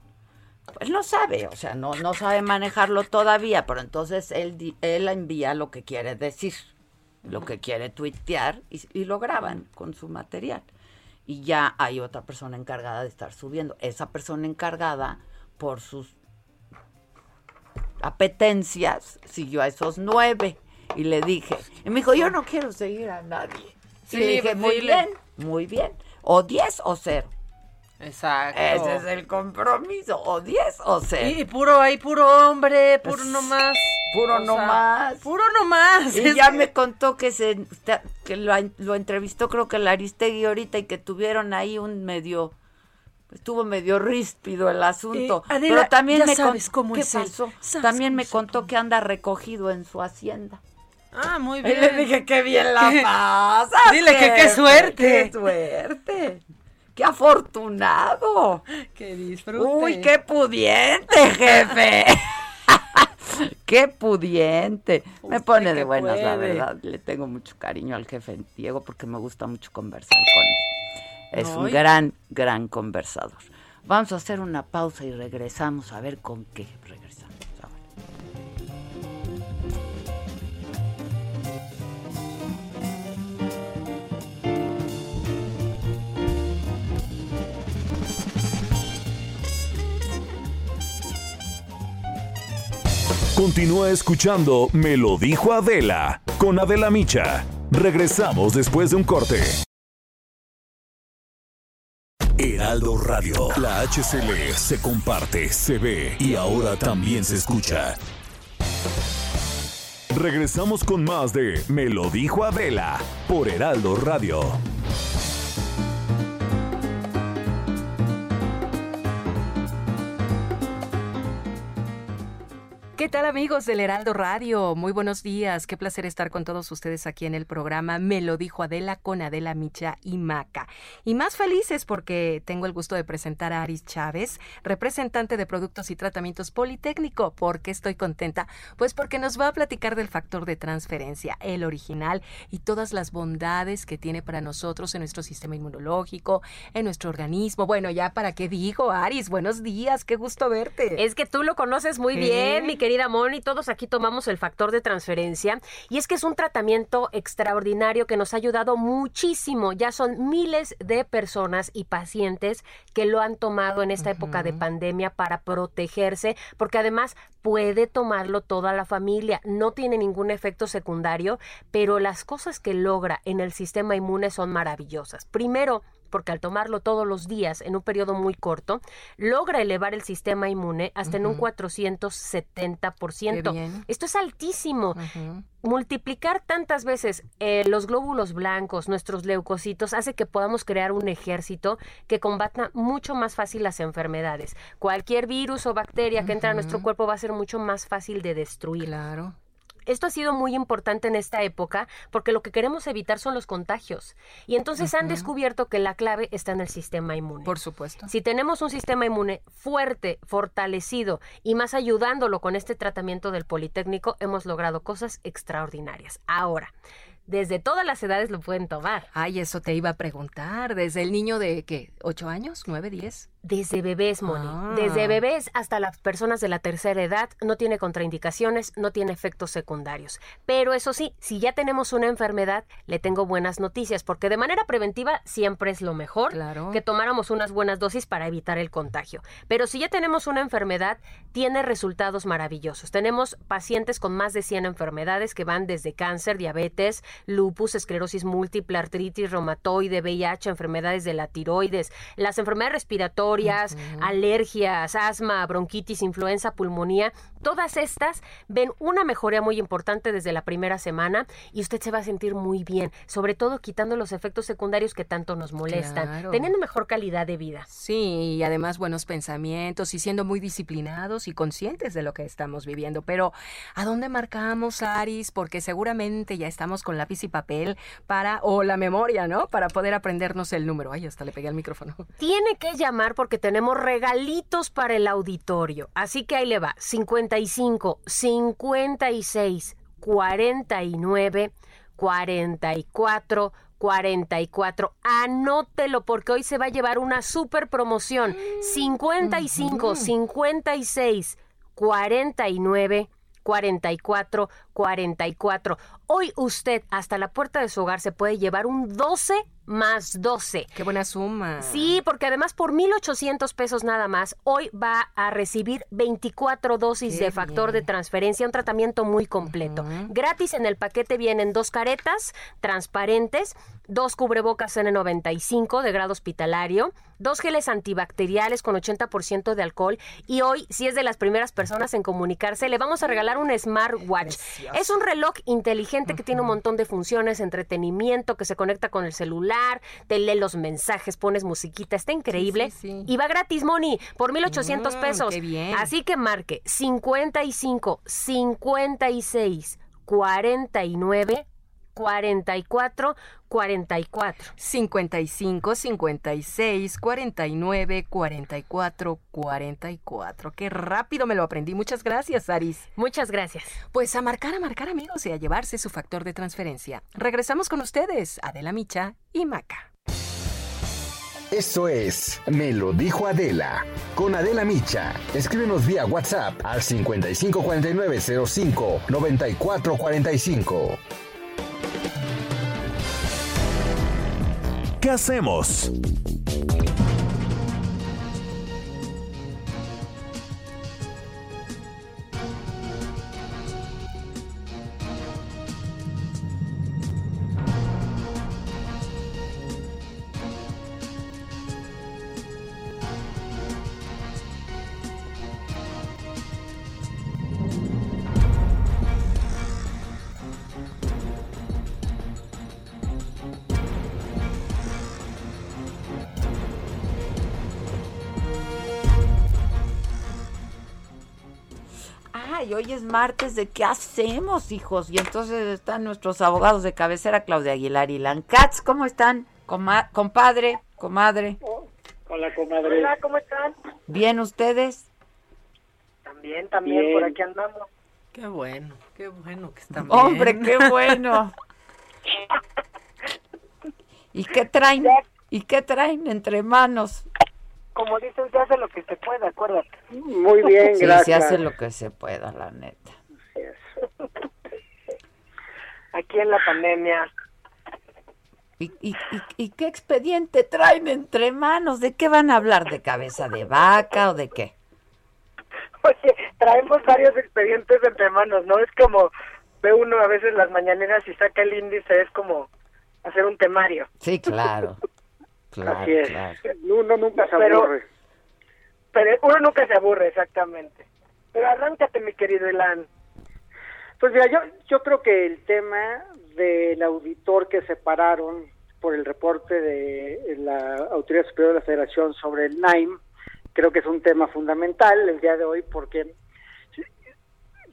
Pues no sabe, o sea, no, no sabe manejarlo todavía, pero entonces él, él envía lo que quiere decir, lo que quiere tuitear y, y lo graban con su material. Y ya hay otra persona encargada de estar subiendo. Esa persona encargada, por sus apetencias, siguió a esos nueve. Y le dije, y me dijo, yo no quiero seguir a nadie. Sí, y le dije, muy dile. bien, muy bien. O diez o cero. Exacto. Ese es el compromiso, o 10 o 0. Y puro ahí, puro hombre, puro pues, nomás. Puro nomás. Puro nomás. Y ya me contó que se que lo, lo, entrevistó creo que la Aristegui ahorita y que tuvieron ahí un medio estuvo medio ríspido el asunto. Eh, Adela, pero también ya me sabes cómo ¿qué es pasó? También me contó que anda recogido en su hacienda. Ah, muy bien. Y le dije, qué bien la pasa. Dile que qué suerte. Qué suerte. ¡Qué afortunado! ¡Qué disfrute! ¡Uy, qué pudiente, jefe! ¡Qué pudiente! Me pone de buenas, la verdad. Le tengo mucho cariño al jefe Diego porque me gusta mucho conversar con él. Es No, un gran, gran conversador. Vamos a hacer una pausa y regresamos a ver con qué Continúa escuchando Me lo dijo Adela con Adela Micha. Regresamos después de un corte. Heraldo Radio, la HCL se comparte, se ve y ahora también se escucha. Regresamos con más de Me lo dijo Adela por Heraldo Radio. ¿Qué tal amigos del Heraldo Radio? Muy buenos días. Qué placer estar con todos ustedes aquí en el programa Me lo dijo Adela con Adela Micha y Maca. Y más felices porque tengo el gusto de presentar a Aris Chávez, representante de Productos y Tratamientos Politécnico. ¿Por qué estoy contenta? Pues porque nos va a platicar del factor de transferencia, el original y todas las bondades que tiene para nosotros en nuestro sistema inmunológico, en nuestro organismo. Bueno, ya para qué digo, Aris, buenos días, qué gusto verte. Es que tú lo conoces muy ¿Eh? bien, mi querida Moni. Todos aquí tomamos el factor de transferencia. Y es que es un tratamiento extraordinario que nos ha ayudado muchísimo. Ya son miles de personas y pacientes que lo han tomado en esta época de pandemia para protegerse, porque además puede tomarlo toda la familia. No tiene ningún efecto secundario, pero las cosas que logra en el sistema inmune son maravillosas. Primero, porque al tomarlo todos los días en un periodo muy corto, logra elevar el sistema inmune hasta en un Ujú. 470%. Qué bien. Esto es altísimo. Multiplicar tantas veces eh, los glóbulos blancos, nuestros leucocitos, hace que podamos crear un ejército que combata mucho más fácil las enfermedades. Cualquier virus o bacteria que entra a nuestro cuerpo va a ser mucho más fácil de destruir. Claro. Esto ha sido muy importante en esta época porque lo que queremos evitar son los contagios. Y entonces han descubierto que la clave está en el sistema inmune. Por supuesto. Si tenemos un sistema inmune fuerte, fortalecido y más ayudándolo con este tratamiento del Politécnico, hemos logrado cosas extraordinarias. Ahora, desde todas las edades lo pueden tomar. Ay, eso te iba a preguntar. Desde el niño de, ¿qué? ¿Ocho años? ¿Nueve, diez? Desde bebés, Moni. Ah. Desde bebés hasta las personas de la tercera edad no tiene contraindicaciones, no tiene efectos secundarios. Pero eso sí, si ya tenemos una enfermedad, le tengo buenas noticias, porque de manera preventiva siempre es lo mejor Claro. que tomáramos unas buenas dosis para evitar el contagio. Pero si ya tenemos una enfermedad, tiene resultados maravillosos. Tenemos pacientes con más de 100 enfermedades que van desde cáncer, diabetes, lupus, esclerosis múltiple, artritis, reumatoide, VIH, enfermedades de la tiroides, las enfermedades respiratorias, alergias, asma, bronquitis, influenza, pulmonía, todas estas ven una mejoría muy importante desde la primera semana y usted se va a sentir muy bien, sobre todo quitando los efectos secundarios que tanto nos molestan, teniendo mejor calidad de vida. Sí, y además buenos pensamientos y siendo muy disciplinados y conscientes de lo que estamos viviendo. Pero, ¿a dónde marcamos, Aris? Porque seguramente ya estamos con lápiz y papel para, o la memoria, ¿no? Para poder aprendernos el número. Ay, hasta le pegué al micrófono. Tiene que llamar porque tenemos regalitos para el auditorio. Así que ahí le va. 55, 56, 49, 44, 44. Anótelo porque hoy se va a llevar una super promoción. 55, 56, 49, 44, 44. Hoy usted hasta la puerta de su hogar se puede llevar un 12 más 12. Qué buena suma. Sí, porque además por 1.800 pesos nada más, hoy va a recibir 24 dosis de factor de transferencia, un tratamiento muy completo. Gratis en el paquete vienen dos caretas transparentes, dos cubrebocas N95 de grado hospitalario, dos geles antibacteriales con 80% de alcohol y hoy, si es de las primeras personas en comunicarse, le vamos a regalar un smartwatch. Es un reloj inteligente que tiene un montón de funciones, entretenimiento, que se conecta con el celular, te lee los mensajes, pones musiquita, está increíble. Y va gratis, Moni, por 1,800 Mm, pesos. qué bien. Así que marque 55 56 49 44 44. 55 56 49 44 44. Qué rápido me lo aprendí. Muchas gracias, Aris. Muchas gracias. Pues a marcar, a marcar, amigos, y a llevarse su factor de transferencia. Regresamos con ustedes, Adela Micha y Maca. Esto es Me lo dijo Adela. Con Adela Micha. Escríbenos vía WhatsApp al 554905 9445. ¿Qué hacemos? Ay, hoy es martes de qué hacemos, hijos. Y entonces están nuestros abogados de cabecera, Claudia Aguilar y Lancats. ¿Cómo están? Coma- compadre, comadre. Hola, comadre. Hola, ¿cómo están? ¿Bien ustedes? También, también, Bien. por aquí andamos. Qué bueno, qué bueno que están Hombre, bien. qué bueno. ¿Y qué traen? ¿Y qué traen entre manos? Como dicen, se hace lo que se puede, acuérdate. Muy bien, sí, gracias. se hace lo que se pueda, la neta. Aquí en la pandemia. ¿Y, y, y, y qué expediente traen entre manos? ¿De qué van a hablar? ¿De cabeza de vaca o de qué? Oye, traemos varios expedientes entre manos, ¿no? Es como ve uno a veces las mañaneras y saca el índice, es como hacer un temario. Sí, claro. Claro, Así es. claro. Uno nunca se Pero- aburre. Pero uno nunca se aburre, exactamente. Pero arráncate, mi querido Elan. Pues mira, yo, yo creo que el tema del auditor que separaron por el reporte de la Autoridad Superior de la Federación sobre el NAIM, creo que es un tema fundamental el día de hoy porque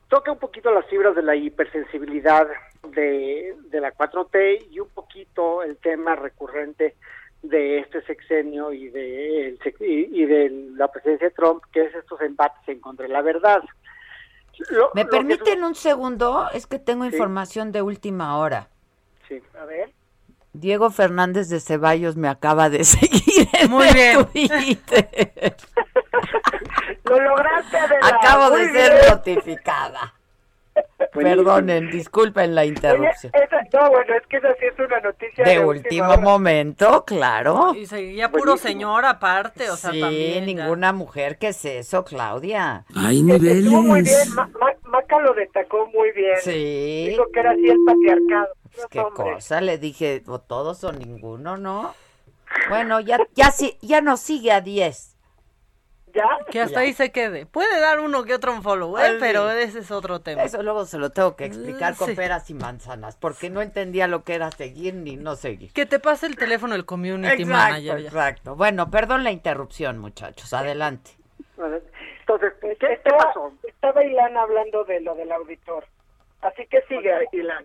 toca un poquito las fibras de la hipersensibilidad de, de la 4T y un poquito el tema recurrente de este sexenio y de, el y, y de la presidencia de Trump, que es estos embates en contra de la verdad. Lo- ¿Me lo que permiten un segundo? Es que tengo Sí. información de última hora. Sí. A ver. Diego Fernández de Ceballos me acaba de seguir en Muy bien. Twitter. Lo lograste, Adela. Acabo Muy de ser notificada. Perdonen, disculpen la Oye, interrupción. esa- no, bueno, es que esa sí es una noticia De última último hora. momento, claro. Y seguía puro señor aparte, o sea, Sí, también. ya. ninguna mujer. ¿Qué es eso, Claudia? Hay Estuvo muy bien, Ma- Ma- Maca lo destacó muy bien. Sí. Dijo que era así el patriarcado. qué cosa, le dije, o todos o ninguno, ¿no? Bueno, ya, ya, sí, ya nos sigue a 10. ¿Ya? Que hasta ahí se quede. Puede dar uno que otro un follow, ¿eh? pero ese es otro tema. Eso luego se lo tengo que explicar con peras y manzanas, porque no entendía lo que era seguir ni no seguir. Que te pase el teléfono el community exacto, manager. Exacto. Bueno, perdón la interrupción, muchachos. Adelante. Entonces, ¿qué, pasó? Estaba Ilan hablando de lo del auditor. Así que sigue, Ilan.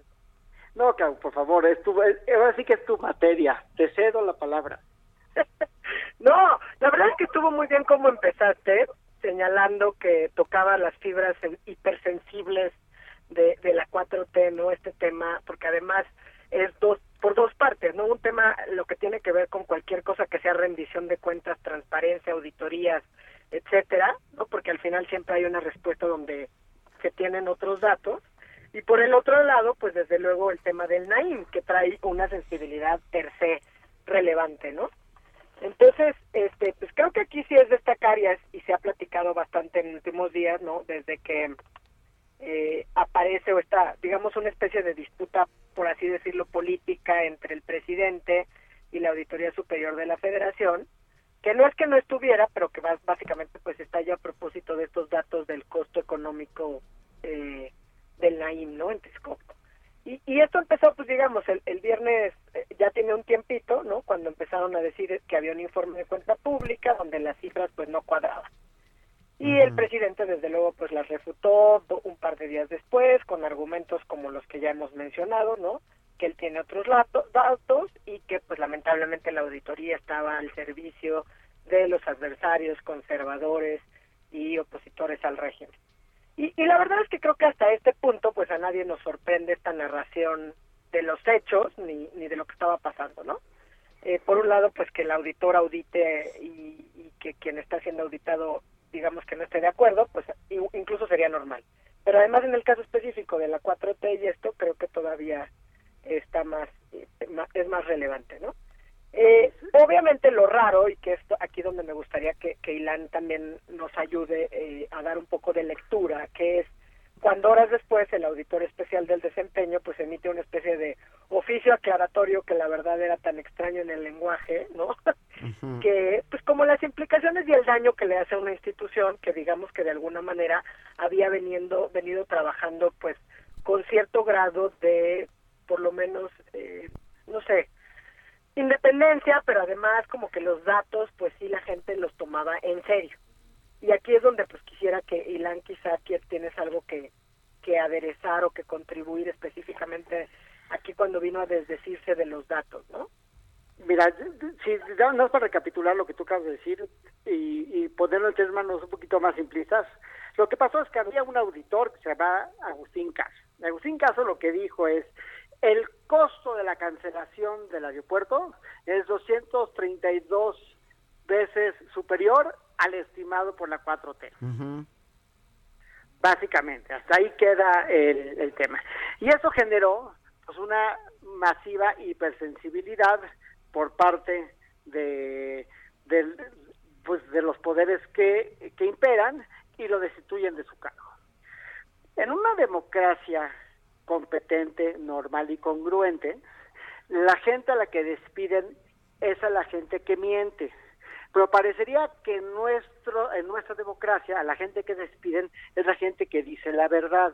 No, por favor, es tu, ahora sí que es tu materia. Te cedo la palabra. No, la verdad es que estuvo muy bien como empezaste, señalando que tocaba las fibras hipersensibles de, de la 4T, ¿no? Este tema, porque además es dos por dos partes, ¿no? Un tema lo que tiene que ver con cualquier cosa que sea rendición de cuentas, transparencia, auditorías, etcétera, ¿no? Porque al final siempre hay una respuesta donde se tienen otros datos. Y por el otro lado, pues desde luego el tema del NAIM, que trae una sensibilidad per se relevante, ¿no? Entonces, este, pues creo que aquí sí es destacar y, y se ha platicado bastante en últimos días, ¿no? Desde que eh, aparece o está, digamos, una especie de disputa, por así decirlo, política entre el presidente y la Auditoría Superior de la Federación, que no es que no estuviera, pero que básicamente pues está ya a propósito de estos datos del costo económico eh, del NAIM, ¿no? En Texcoco. Y, y esto empezó, pues digamos, el, el viernes eh, ya tiene un tiempito, ¿no? Cuando empezaron a decir que había un informe de cuenta pública donde las cifras pues no cuadraban. Y el presidente desde luego pues las refutó un par de días después con argumentos como los que ya hemos mencionado, ¿no? Que él tiene otros datos y que pues lamentablemente la auditoría estaba al servicio de los adversarios conservadores y opositores al régimen. Y, y la verdad es que creo que hasta este punto pues a nadie nos sorprende esta narración de los hechos ni, ni de lo que estaba pasando, ¿no? Eh, por un lado, pues que el auditor audite y, y, que quien está siendo auditado, digamos que no esté de acuerdo, pues incluso sería normal. Pero además en el caso específico de la 4T y esto, creo que todavía está más, eh, es más relevante, ¿no? Eh, obviamente lo raro, y que esto aquí donde me gustaría que, que Ilan también nos ayude eh, a dar un poco de lectura, que es cuando horas después el auditor especial del desempeño pues emite una especie de oficio aclaratorio que la verdad era tan extraño en el lenguaje, ¿no? Que pues como las implicaciones y el daño que le hace a una institución que digamos que de alguna manera había veniendo, venido trabajando pues con cierto grado de por lo menos independencia, pero además como que los datos, pues sí la gente los tomaba en serio. Y aquí es donde pues quisiera que Ilan quizá tienes algo que, que aderezar o que contribuir específicamente aquí cuando vino a desdecirse de los datos, ¿no? Mira, si no para recapitular lo que tú acabas de decir y, y ponerlo en términos un poquito más simplistas, lo que pasó es que había un auditor que se llama Agustín Caso. Agustín Caso lo que dijo es, el costo de la cancelación del aeropuerto es 232 veces superior al estimado por la 4T. Básicamente, hasta ahí queda el, el, tema. Y eso generó pues una masiva hipersensibilidad por parte de, de, pues, de los poderes que, que imperan y lo destituyen de su cargo. En una democracia competente, normal y congruente, la gente a la que despiden es a la gente que miente. Pero parecería que en, nuestro, en nuestra democracia a la gente que despiden es la gente que dice la verdad.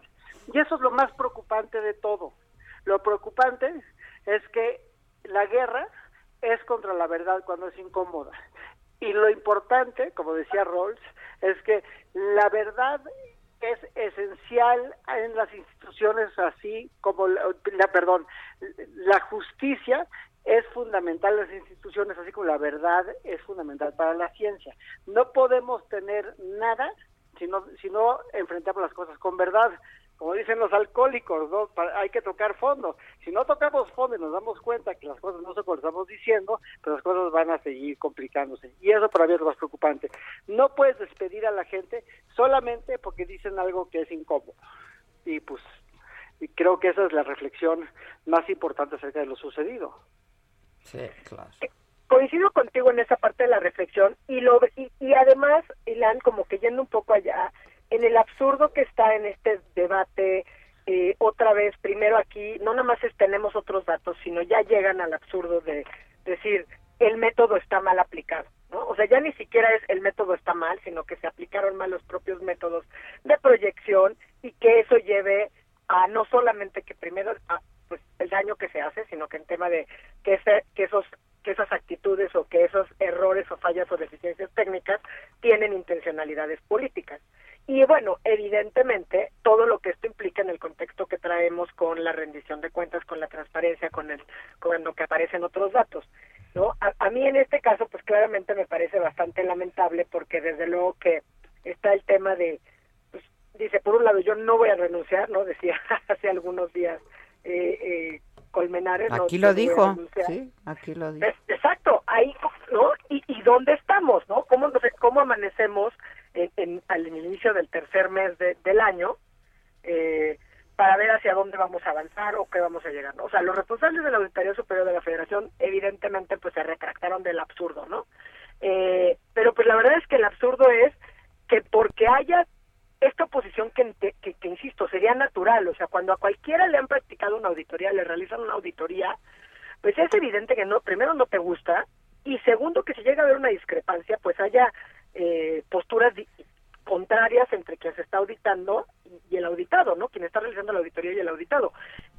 Y eso es lo más preocupante de todo. Lo preocupante es que la guerra es contra la verdad cuando es incómoda. Y lo importante, como decía Rawls, es que la verdad es esencial en las instituciones así como la, perdón la justicia es fundamental en las instituciones así como la verdad es fundamental para la ciencia. No podemos tener nada si no si no enfrentamos las cosas con verdad como dicen los alcohólicos, ¿no? hay que tocar fondo. Si no tocamos fondo y nos damos cuenta que las cosas no son como estamos diciendo, pues las cosas van a seguir complicándose. Y eso para mí es lo más preocupante. No puedes despedir a la gente solamente porque dicen algo que es incómodo. Y pues y creo que esa es la reflexión más importante acerca de lo sucedido. Sí, claro. Coincido contigo en esa parte de la reflexión y lo y, y además, Ilan, como que yendo un poco allá, en el absurdo que está en este debate eh, otra vez, primero aquí, no nada más es tenemos otros datos, sino ya llegan al absurdo de decir, el método está mal aplicado. ¿no? O sea, ya ni siquiera es el método está mal, sino que se aplicaron mal los propios métodos de proyección y que eso lleve a no solamente que primero pues el daño que se hace, sino que en tema de que, ese, que esos que esas actitudes o que esos errores o fallas o deficiencias técnicas tienen intencionalidades políticas. Y bueno, evidentemente, todo lo que esto implica en el contexto que traemos con la rendición de cuentas, con la transparencia, con, el, con lo que aparecen otros datos. ¿no? A, mí en este caso, pues claramente me parece bastante lamentable porque desde luego que está el tema de, pues, dice, por un lado, yo no voy a renunciar, ¿no? Decía hace algunos días eh, eh, Colmenares. Aquí lo dijo, sí, aquí lo dijo. Exacto, ahí, ¿no? ¿Y, y dónde estamos, no? ¿Cómo, cómo amanecemos en, al inicio del tercer mes del año? Eh, para ver hacia dónde vamos a avanzar o qué vamos a llegar. O sea, los responsables de la Auditoría Superior de la Federación evidentemente pues se retractaron del absurdo, ¿no? Eh, pero pues la verdad es que el absurdo es que porque haya esta oposición que, que, que, insisto, sería natural, o sea, cuando a cualquiera le han practicado una auditoría, le realizan una auditoría, pues es evidente que no, primero no te gusta, y segundo que si llega a haber una discrepancia, pues haya eh, posturas contrarias entre quien se está auditando y, el auditado, ¿no? Quien está realizando la auditoría y el auditado.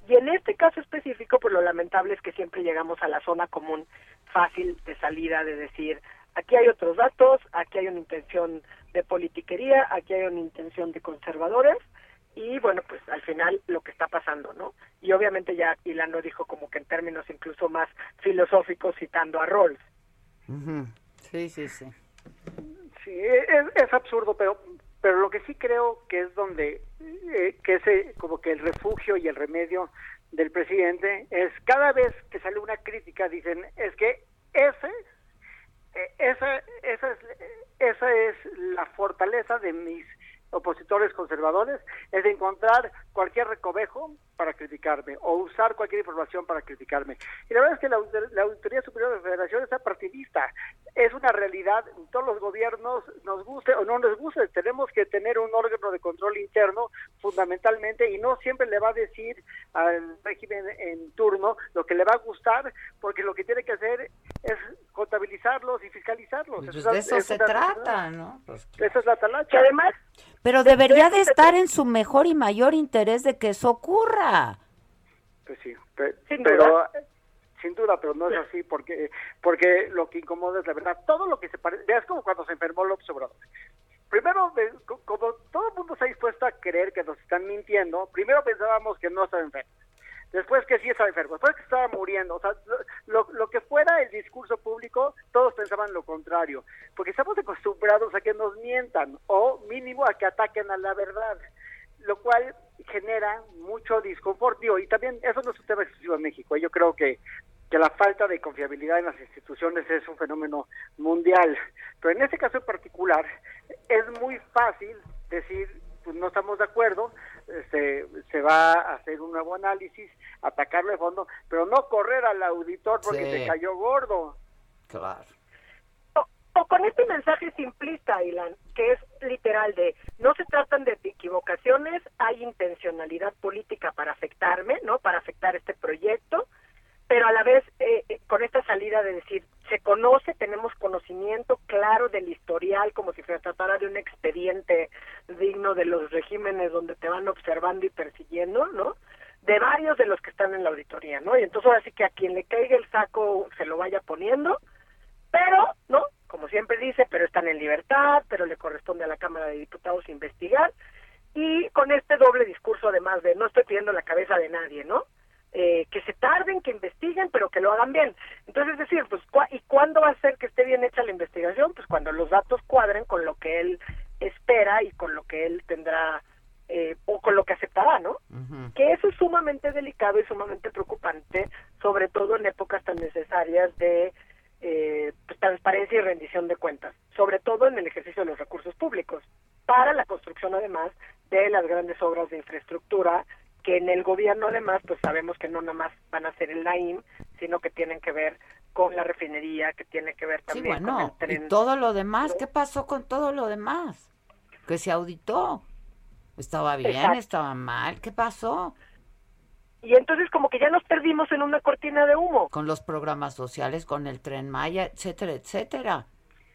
Y en este caso específico, pues lo lamentable es que siempre llegamos a la zona común fácil de salida, de decir, aquí hay otros datos, aquí hay una intención de politiquería, aquí hay una intención de conservadores, y bueno, pues al final lo que está pasando, ¿no? Y obviamente ya Ilan lo dijo como que en términos incluso más filosóficos citando a Rawls. Sí, sí, sí. Sí, es, absurdo, pero pero lo que sí creo que es donde eh, que ese como que el refugio y el remedio del presidente es cada vez que sale una crítica dicen es que ese e, esa esa es esa es la fortaleza de mis opositores conservadores es encontrar cualquier recovejo para criticarme o usar cualquier información para criticarme. Y la verdad es que la, Auditoría Superior de la Federación es partidista. Es una realidad, todos los gobiernos, nos guste o no nos guste, tenemos que tener un órgano de control interno fundamentalmente y no siempre le va a decir al régimen en turno lo que le va a gustar, porque lo que tiene que hacer es contabilizarlos y fiscalizarlos. Pues de eso se trata, ¿no? Pues esa es la talacha. además pero debería de estar en su mejor y mayor interés de que eso ocurra. Pues sí, pero, sin duda. sin duda, pero no es así porque porque lo que incomoda es la verdad. Todo lo que se parece, es como cuando se enfermó López Obrador. Primero, como todo el mundo está dispuesto a creer que nos están mintiendo, primero pensábamos que no estaba enfermo después que sí estaba enfermo, después que estaba muriendo, o sea, lo, lo, que fuera el discurso público, todos pensaban lo contrario, porque estamos acostumbrados a que nos mientan o mínimo a que ataquen a la verdad, lo cual genera mucho disconfort, y también eso no es un tema exclusivo en México, yo creo que que la falta de confiabilidad en las instituciones es un fenómeno mundial, pero en este caso en particular es muy fácil decir pues no estamos de acuerdo, este, se va a hacer un nuevo análisis, atacarlo de fondo, pero no correr al auditor porque se cayó gordo. Claro. O, con este mensaje simplista, Ilan, que es literal de no se tratan de equivocaciones, hay intencionalidad política para afectarme, ¿no? Para afectar este proyecto, pero a la vez eh, eh, con esta salida de decir, se conoce, tenemos conocimiento claro del historial, como si se tratara de un expediente digno de los regímenes donde te van observando y persiguiendo, ¿no? De varios de los que están en la auditoría, ¿no? Y entonces ahora sí que a quien le caiga el saco se lo vaya poniendo, pero, ¿no? Como siempre dice, pero están en libertad, pero le corresponde a la Cámara de Diputados investigar, y con este doble discurso además de no estoy pidiendo la cabeza de nadie, ¿no? Eh, que se tarden, que investiguen, pero que lo hagan bien. Entonces, es decir, pues, ¿y cuándo va a ser que esté bien hecha la investigación? Pues cuando los datos cuadren con lo que él espera y con lo que él tendrá eh, o con lo que aceptará, ¿no? Que eso es sumamente delicado y sumamente preocupante, sobre todo en épocas tan necesarias de eh, pues, transparencia y rendición de cuentas, sobre todo en el ejercicio de los recursos públicos, para la construcción además de las grandes obras de infraestructura que en el gobierno además pues sabemos que no nada más van a ser el LAIM, sino que tienen que ver con la refinería, que tiene que ver también con el tren. Y todo lo demás, ¿qué pasó con todo lo demás? Que se auditó. ¿Estaba bien? ¿Estaba mal? ¿Qué pasó? Y entonces como que ya nos perdimos en una cortina de humo. Con los programas sociales, con el tren Maya, etcétera, etcétera.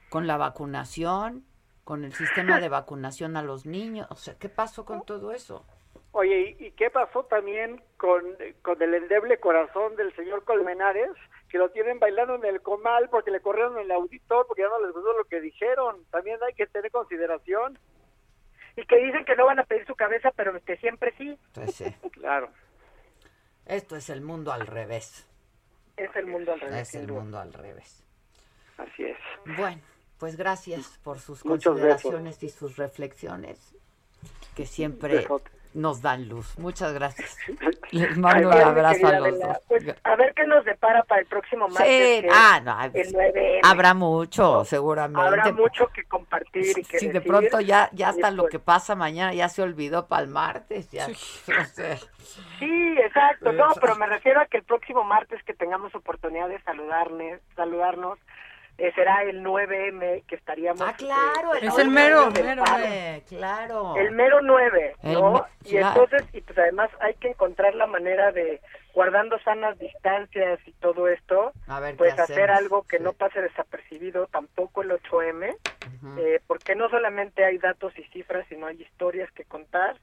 Con la vacunación, con el sistema de vacunación a los niños. O sea, ¿qué pasó con todo eso? Oye, ¿y, qué pasó también con, con el endeble corazón del señor Colmenares? Que lo tienen bailando en el comal porque le corrieron el auditor porque ya no les gustó lo que dijeron. También hay que tener consideración. Y que dicen que no van a pedir su cabeza, pero que siempre sí. Pues sí. claro. Esto es el mundo al revés. Es el mundo al revés. Es el mundo al revés. Así es. Bueno, pues gracias por sus consideraciones y sus reflexiones, que siempre nos dan luz. Muchas gracias. Les mando un abrazo a los dos. Pues, a ver qué nos depara para el próximo martes. Sí, ah, no, habrá mucho, seguramente. Habrá mucho que compartir y que Si de pronto ya, ya hasta lo que pasa mañana ya se olvidó para el martes. Ya, Sí, exacto. No, pero me refiero a que el próximo martes que tengamos oportunidad de saludarnos, saludarnos eh, será el 9M que estaríamos... Ah, claro, es el mero, mero claro. El mero 9, ¿no? y entonces, y pues además hay que encontrar la manera de, guardando sanas distancias y todo esto, pues hacer algo que no pase desapercibido tampoco el 8M, eh, porque no solamente hay datos y cifras, sino hay historias que contar.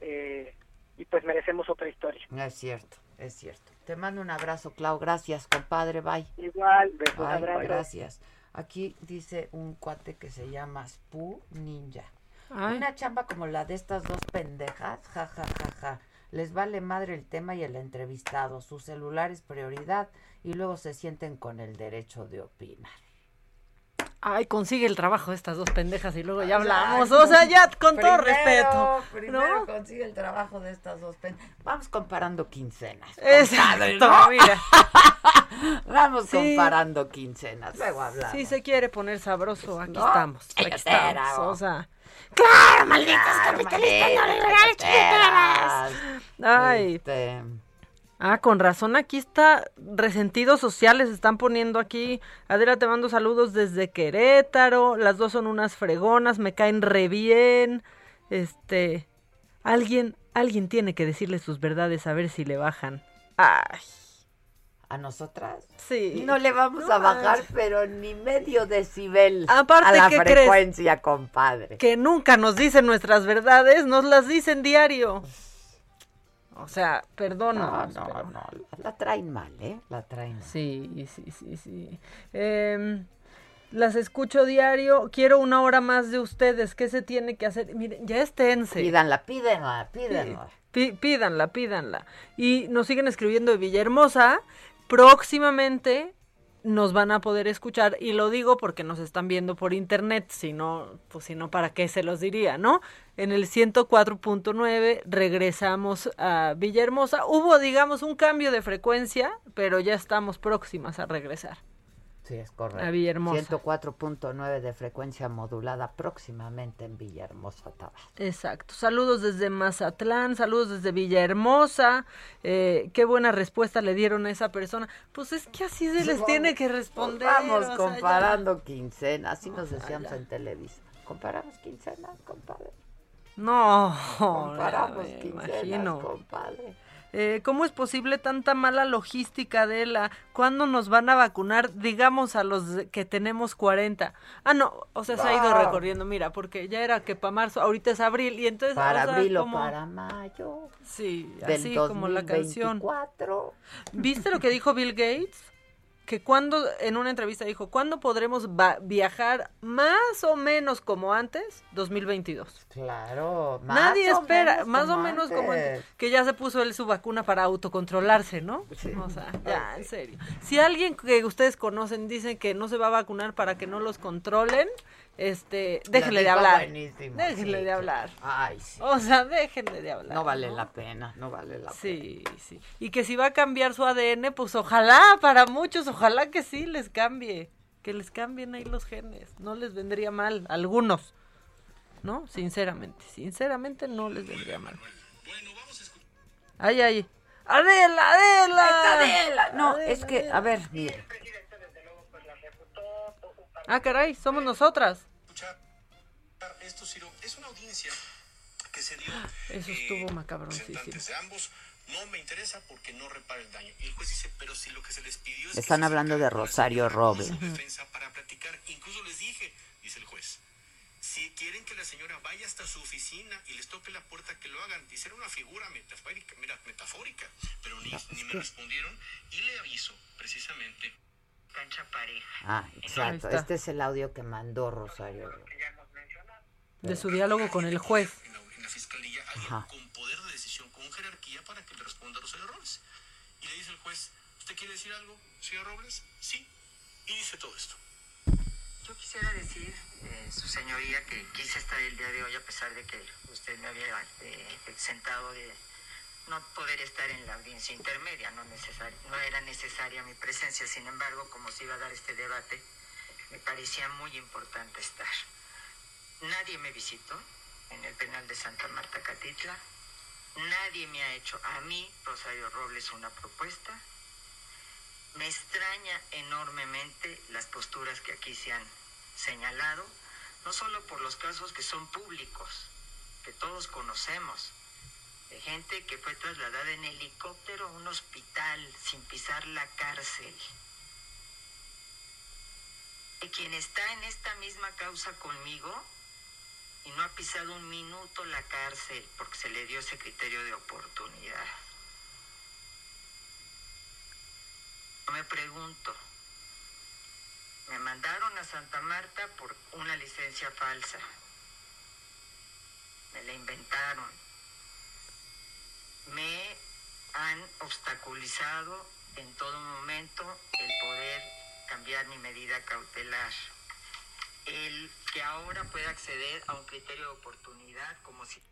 Eh, y pues merecemos otra historia. Es cierto, es cierto. Te mando un abrazo, Clau. Gracias, compadre. Bye. Igual, besos, Gracias. Aquí dice un cuate que se llama Spu Ninja. Una chamba como la de estas dos pendejas, ja, ja, ja, ja. Les vale madre el tema y el entrevistado. Su celular es prioridad y luego se sienten con el derecho de opinar ay, consigue el trabajo de estas dos pendejas y luego ya hablamos. O sea, ya con todo respeto. Primero consigue el trabajo de estas dos pendejas. Vamos comparando quincenas. Exacto, mira. Vamos comparando quincenas. Luego hablamos. Si se quiere poner sabroso, aquí estamos. Aquí estamos. O sea. ¡Claro, malditas capitalistas neoliberales Ay. Este... Ah, con razón, aquí está, resentidos sociales están poniendo aquí. Adela, te mando saludos desde Querétaro, las dos son unas fregonas, me caen re bien. Este, alguien, alguien tiene que decirle sus verdades a ver si le bajan. Ay. ¿A nosotras? Sí. No le vamos a bajar, pero ni medio decibel Aparte, a la frecuencia, compadre. Que nunca nos dicen nuestras verdades, nos las dicen diario. O sea, perdón. No, no, no. La traen mal, ¿eh? La traen mal. Sí, sí, sí, sí. Em, las escucho diario. Quiero una hora más de ustedes. ¿Qué se tiene que hacer? Miren, ya esténse. Pídanla, pídanla, pídanla. pídanla, pídanla. Y nos siguen escribiendo de Villahermosa. Próximamente nos van a poder escuchar y lo digo porque nos están viendo por internet, si no, pues si no, ¿para qué se los diría, no? En el 104.9 regresamos a Villahermosa. Hubo, digamos, un cambio de frecuencia, pero ya estamos próximas a regresar. Sí, es correcto. A Villahermosa. 104.9 de frecuencia modulada próximamente en Villahermosa, Tabasco. Exacto. Saludos desde Mazatlán, saludos desde Villahermosa. Eh, qué buena respuesta le dieron a esa persona. Pues es que así se les tiene que responder. Vamos comparando quincenas, así nos decíamos en televisión. Comparamos quincenas, compadre. No, comparamos quincenas, compadre. Eh, ¿Cómo es posible tanta mala logística de la? ¿Cuándo nos van a vacunar? Digamos a los que tenemos 40. Ah, no, o sea, se ha ido recorriendo, mira, porque ya era que para marzo, ahorita es abril, y entonces... Para abril o para mayo. Sí, así como la canción. ¿Viste lo que dijo Bill Gates? Que cuando, en una entrevista dijo, ¿cuándo podremos viajar más o menos como antes? 2022. Claro, más Nadie espera, más o menos como antes. Que ya se puso él su vacuna para autocontrolarse, ¿no? O sea, ya, en serio. Si alguien que ustedes conocen dice que no se va a vacunar para que no los controlen, este, déjenle de hablar. Déjenle de hablar. Ay, sí. O sea, déjenle de hablar. No vale la pena, no vale la pena. Sí, sí. Y que si va a cambiar su ADN, pues ojalá, para muchos, ojalá que sí les cambie. Que les cambien ahí los genes. No les vendría mal, algunos. ¿No? Sinceramente, sinceramente no les vendría mal. Ay, ay. Adela, Adela. Adela. No, es que, a ver, mire. Ah, caray, somos nosotras. Esto, Ciro, es una audiencia que se dio. Eso estuvo macabroncísimo. de ambos no me interesa porque no repara el daño. Y el juez dice, pero si lo que se les pidió es Están que hablando de Rosario Robles. defensa para platicar. Incluso les dije, dice el juez, si quieren que la señora vaya hasta su oficina y les toque la puerta, que lo hagan. Dice, era una figura metafórica, mira, metafórica, pero ni, ni me respondieron. Y le aviso, precisamente, cancha pareja. Ah, exacto. Este es el audio que mandó Rosario. De su diálogo con el juez. en la fiscalía Ajá. con poder de decisión, con jerarquía para que le responda a Rosario Robles. Y le dice el juez, ¿usted quiere decir algo, señor Robles? Sí. Y dice todo esto. Yo quisiera decir, eh, su señoría, que quise estar el día de hoy a pesar de que usted me había eh, exentado de no poder estar en la audiencia intermedia, no, no era necesaria mi presencia, sin embargo, como se iba a dar este debate, me parecía muy importante estar. Nadie me visitó en el penal de Santa Marta Catitla, nadie me ha hecho. A mí, Rosario Robles, una propuesta, me extraña enormemente las posturas que aquí se han señalado, no solo por los casos que son públicos, que todos conocemos, de gente que fue trasladada en helicóptero a un hospital sin pisar la cárcel, de quien está en esta misma causa conmigo y no ha pisado un minuto la cárcel porque se le dio ese criterio de oportunidad. Me pregunto, me mandaron a Santa Marta por una licencia falsa. Me la inventaron. Me han obstaculizado en todo momento el poder cambiar mi medida cautelar. El que ahora pueda acceder a un criterio de oportunidad como si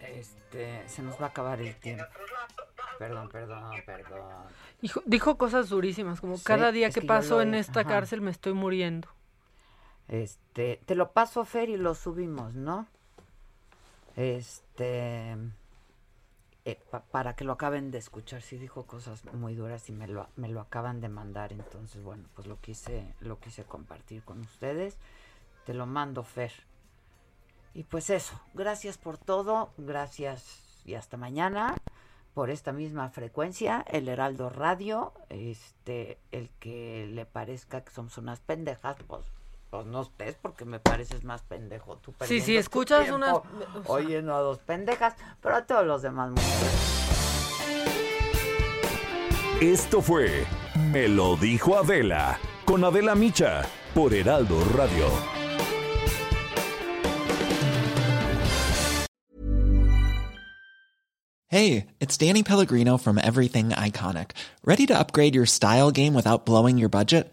Este, se nos va a acabar el tiempo. Perdón, perdón, perdón. Dijo, dijo cosas durísimas, como Sí, cada día es que paso lo en esta ajá. cárcel me estoy muriendo. Este, te lo paso, Fer, y lo subimos, ¿no? Este, eh, pa- para que lo acaben de escuchar, sí dijo cosas muy duras y me lo, acaban de mandar, entonces, bueno, pues lo quise, lo quise compartir con ustedes. Te lo mando, Fer. Y pues eso, gracias por todo, gracias y hasta mañana por esta misma frecuencia, el Heraldo Radio, este, el que le parezca que somos unas pendejas, pues, pues no estés porque me pareces más pendejo tú. Sí, sí, escuchas unas- oyendo a dos pendejas, pero a todos los demás gracias. Esto fue Me lo dijo Adela con Adela Micha por Heraldo Radio. Hey, it's Danny Pellegrino from Everything Iconic. Ready to upgrade your style game without blowing your budget?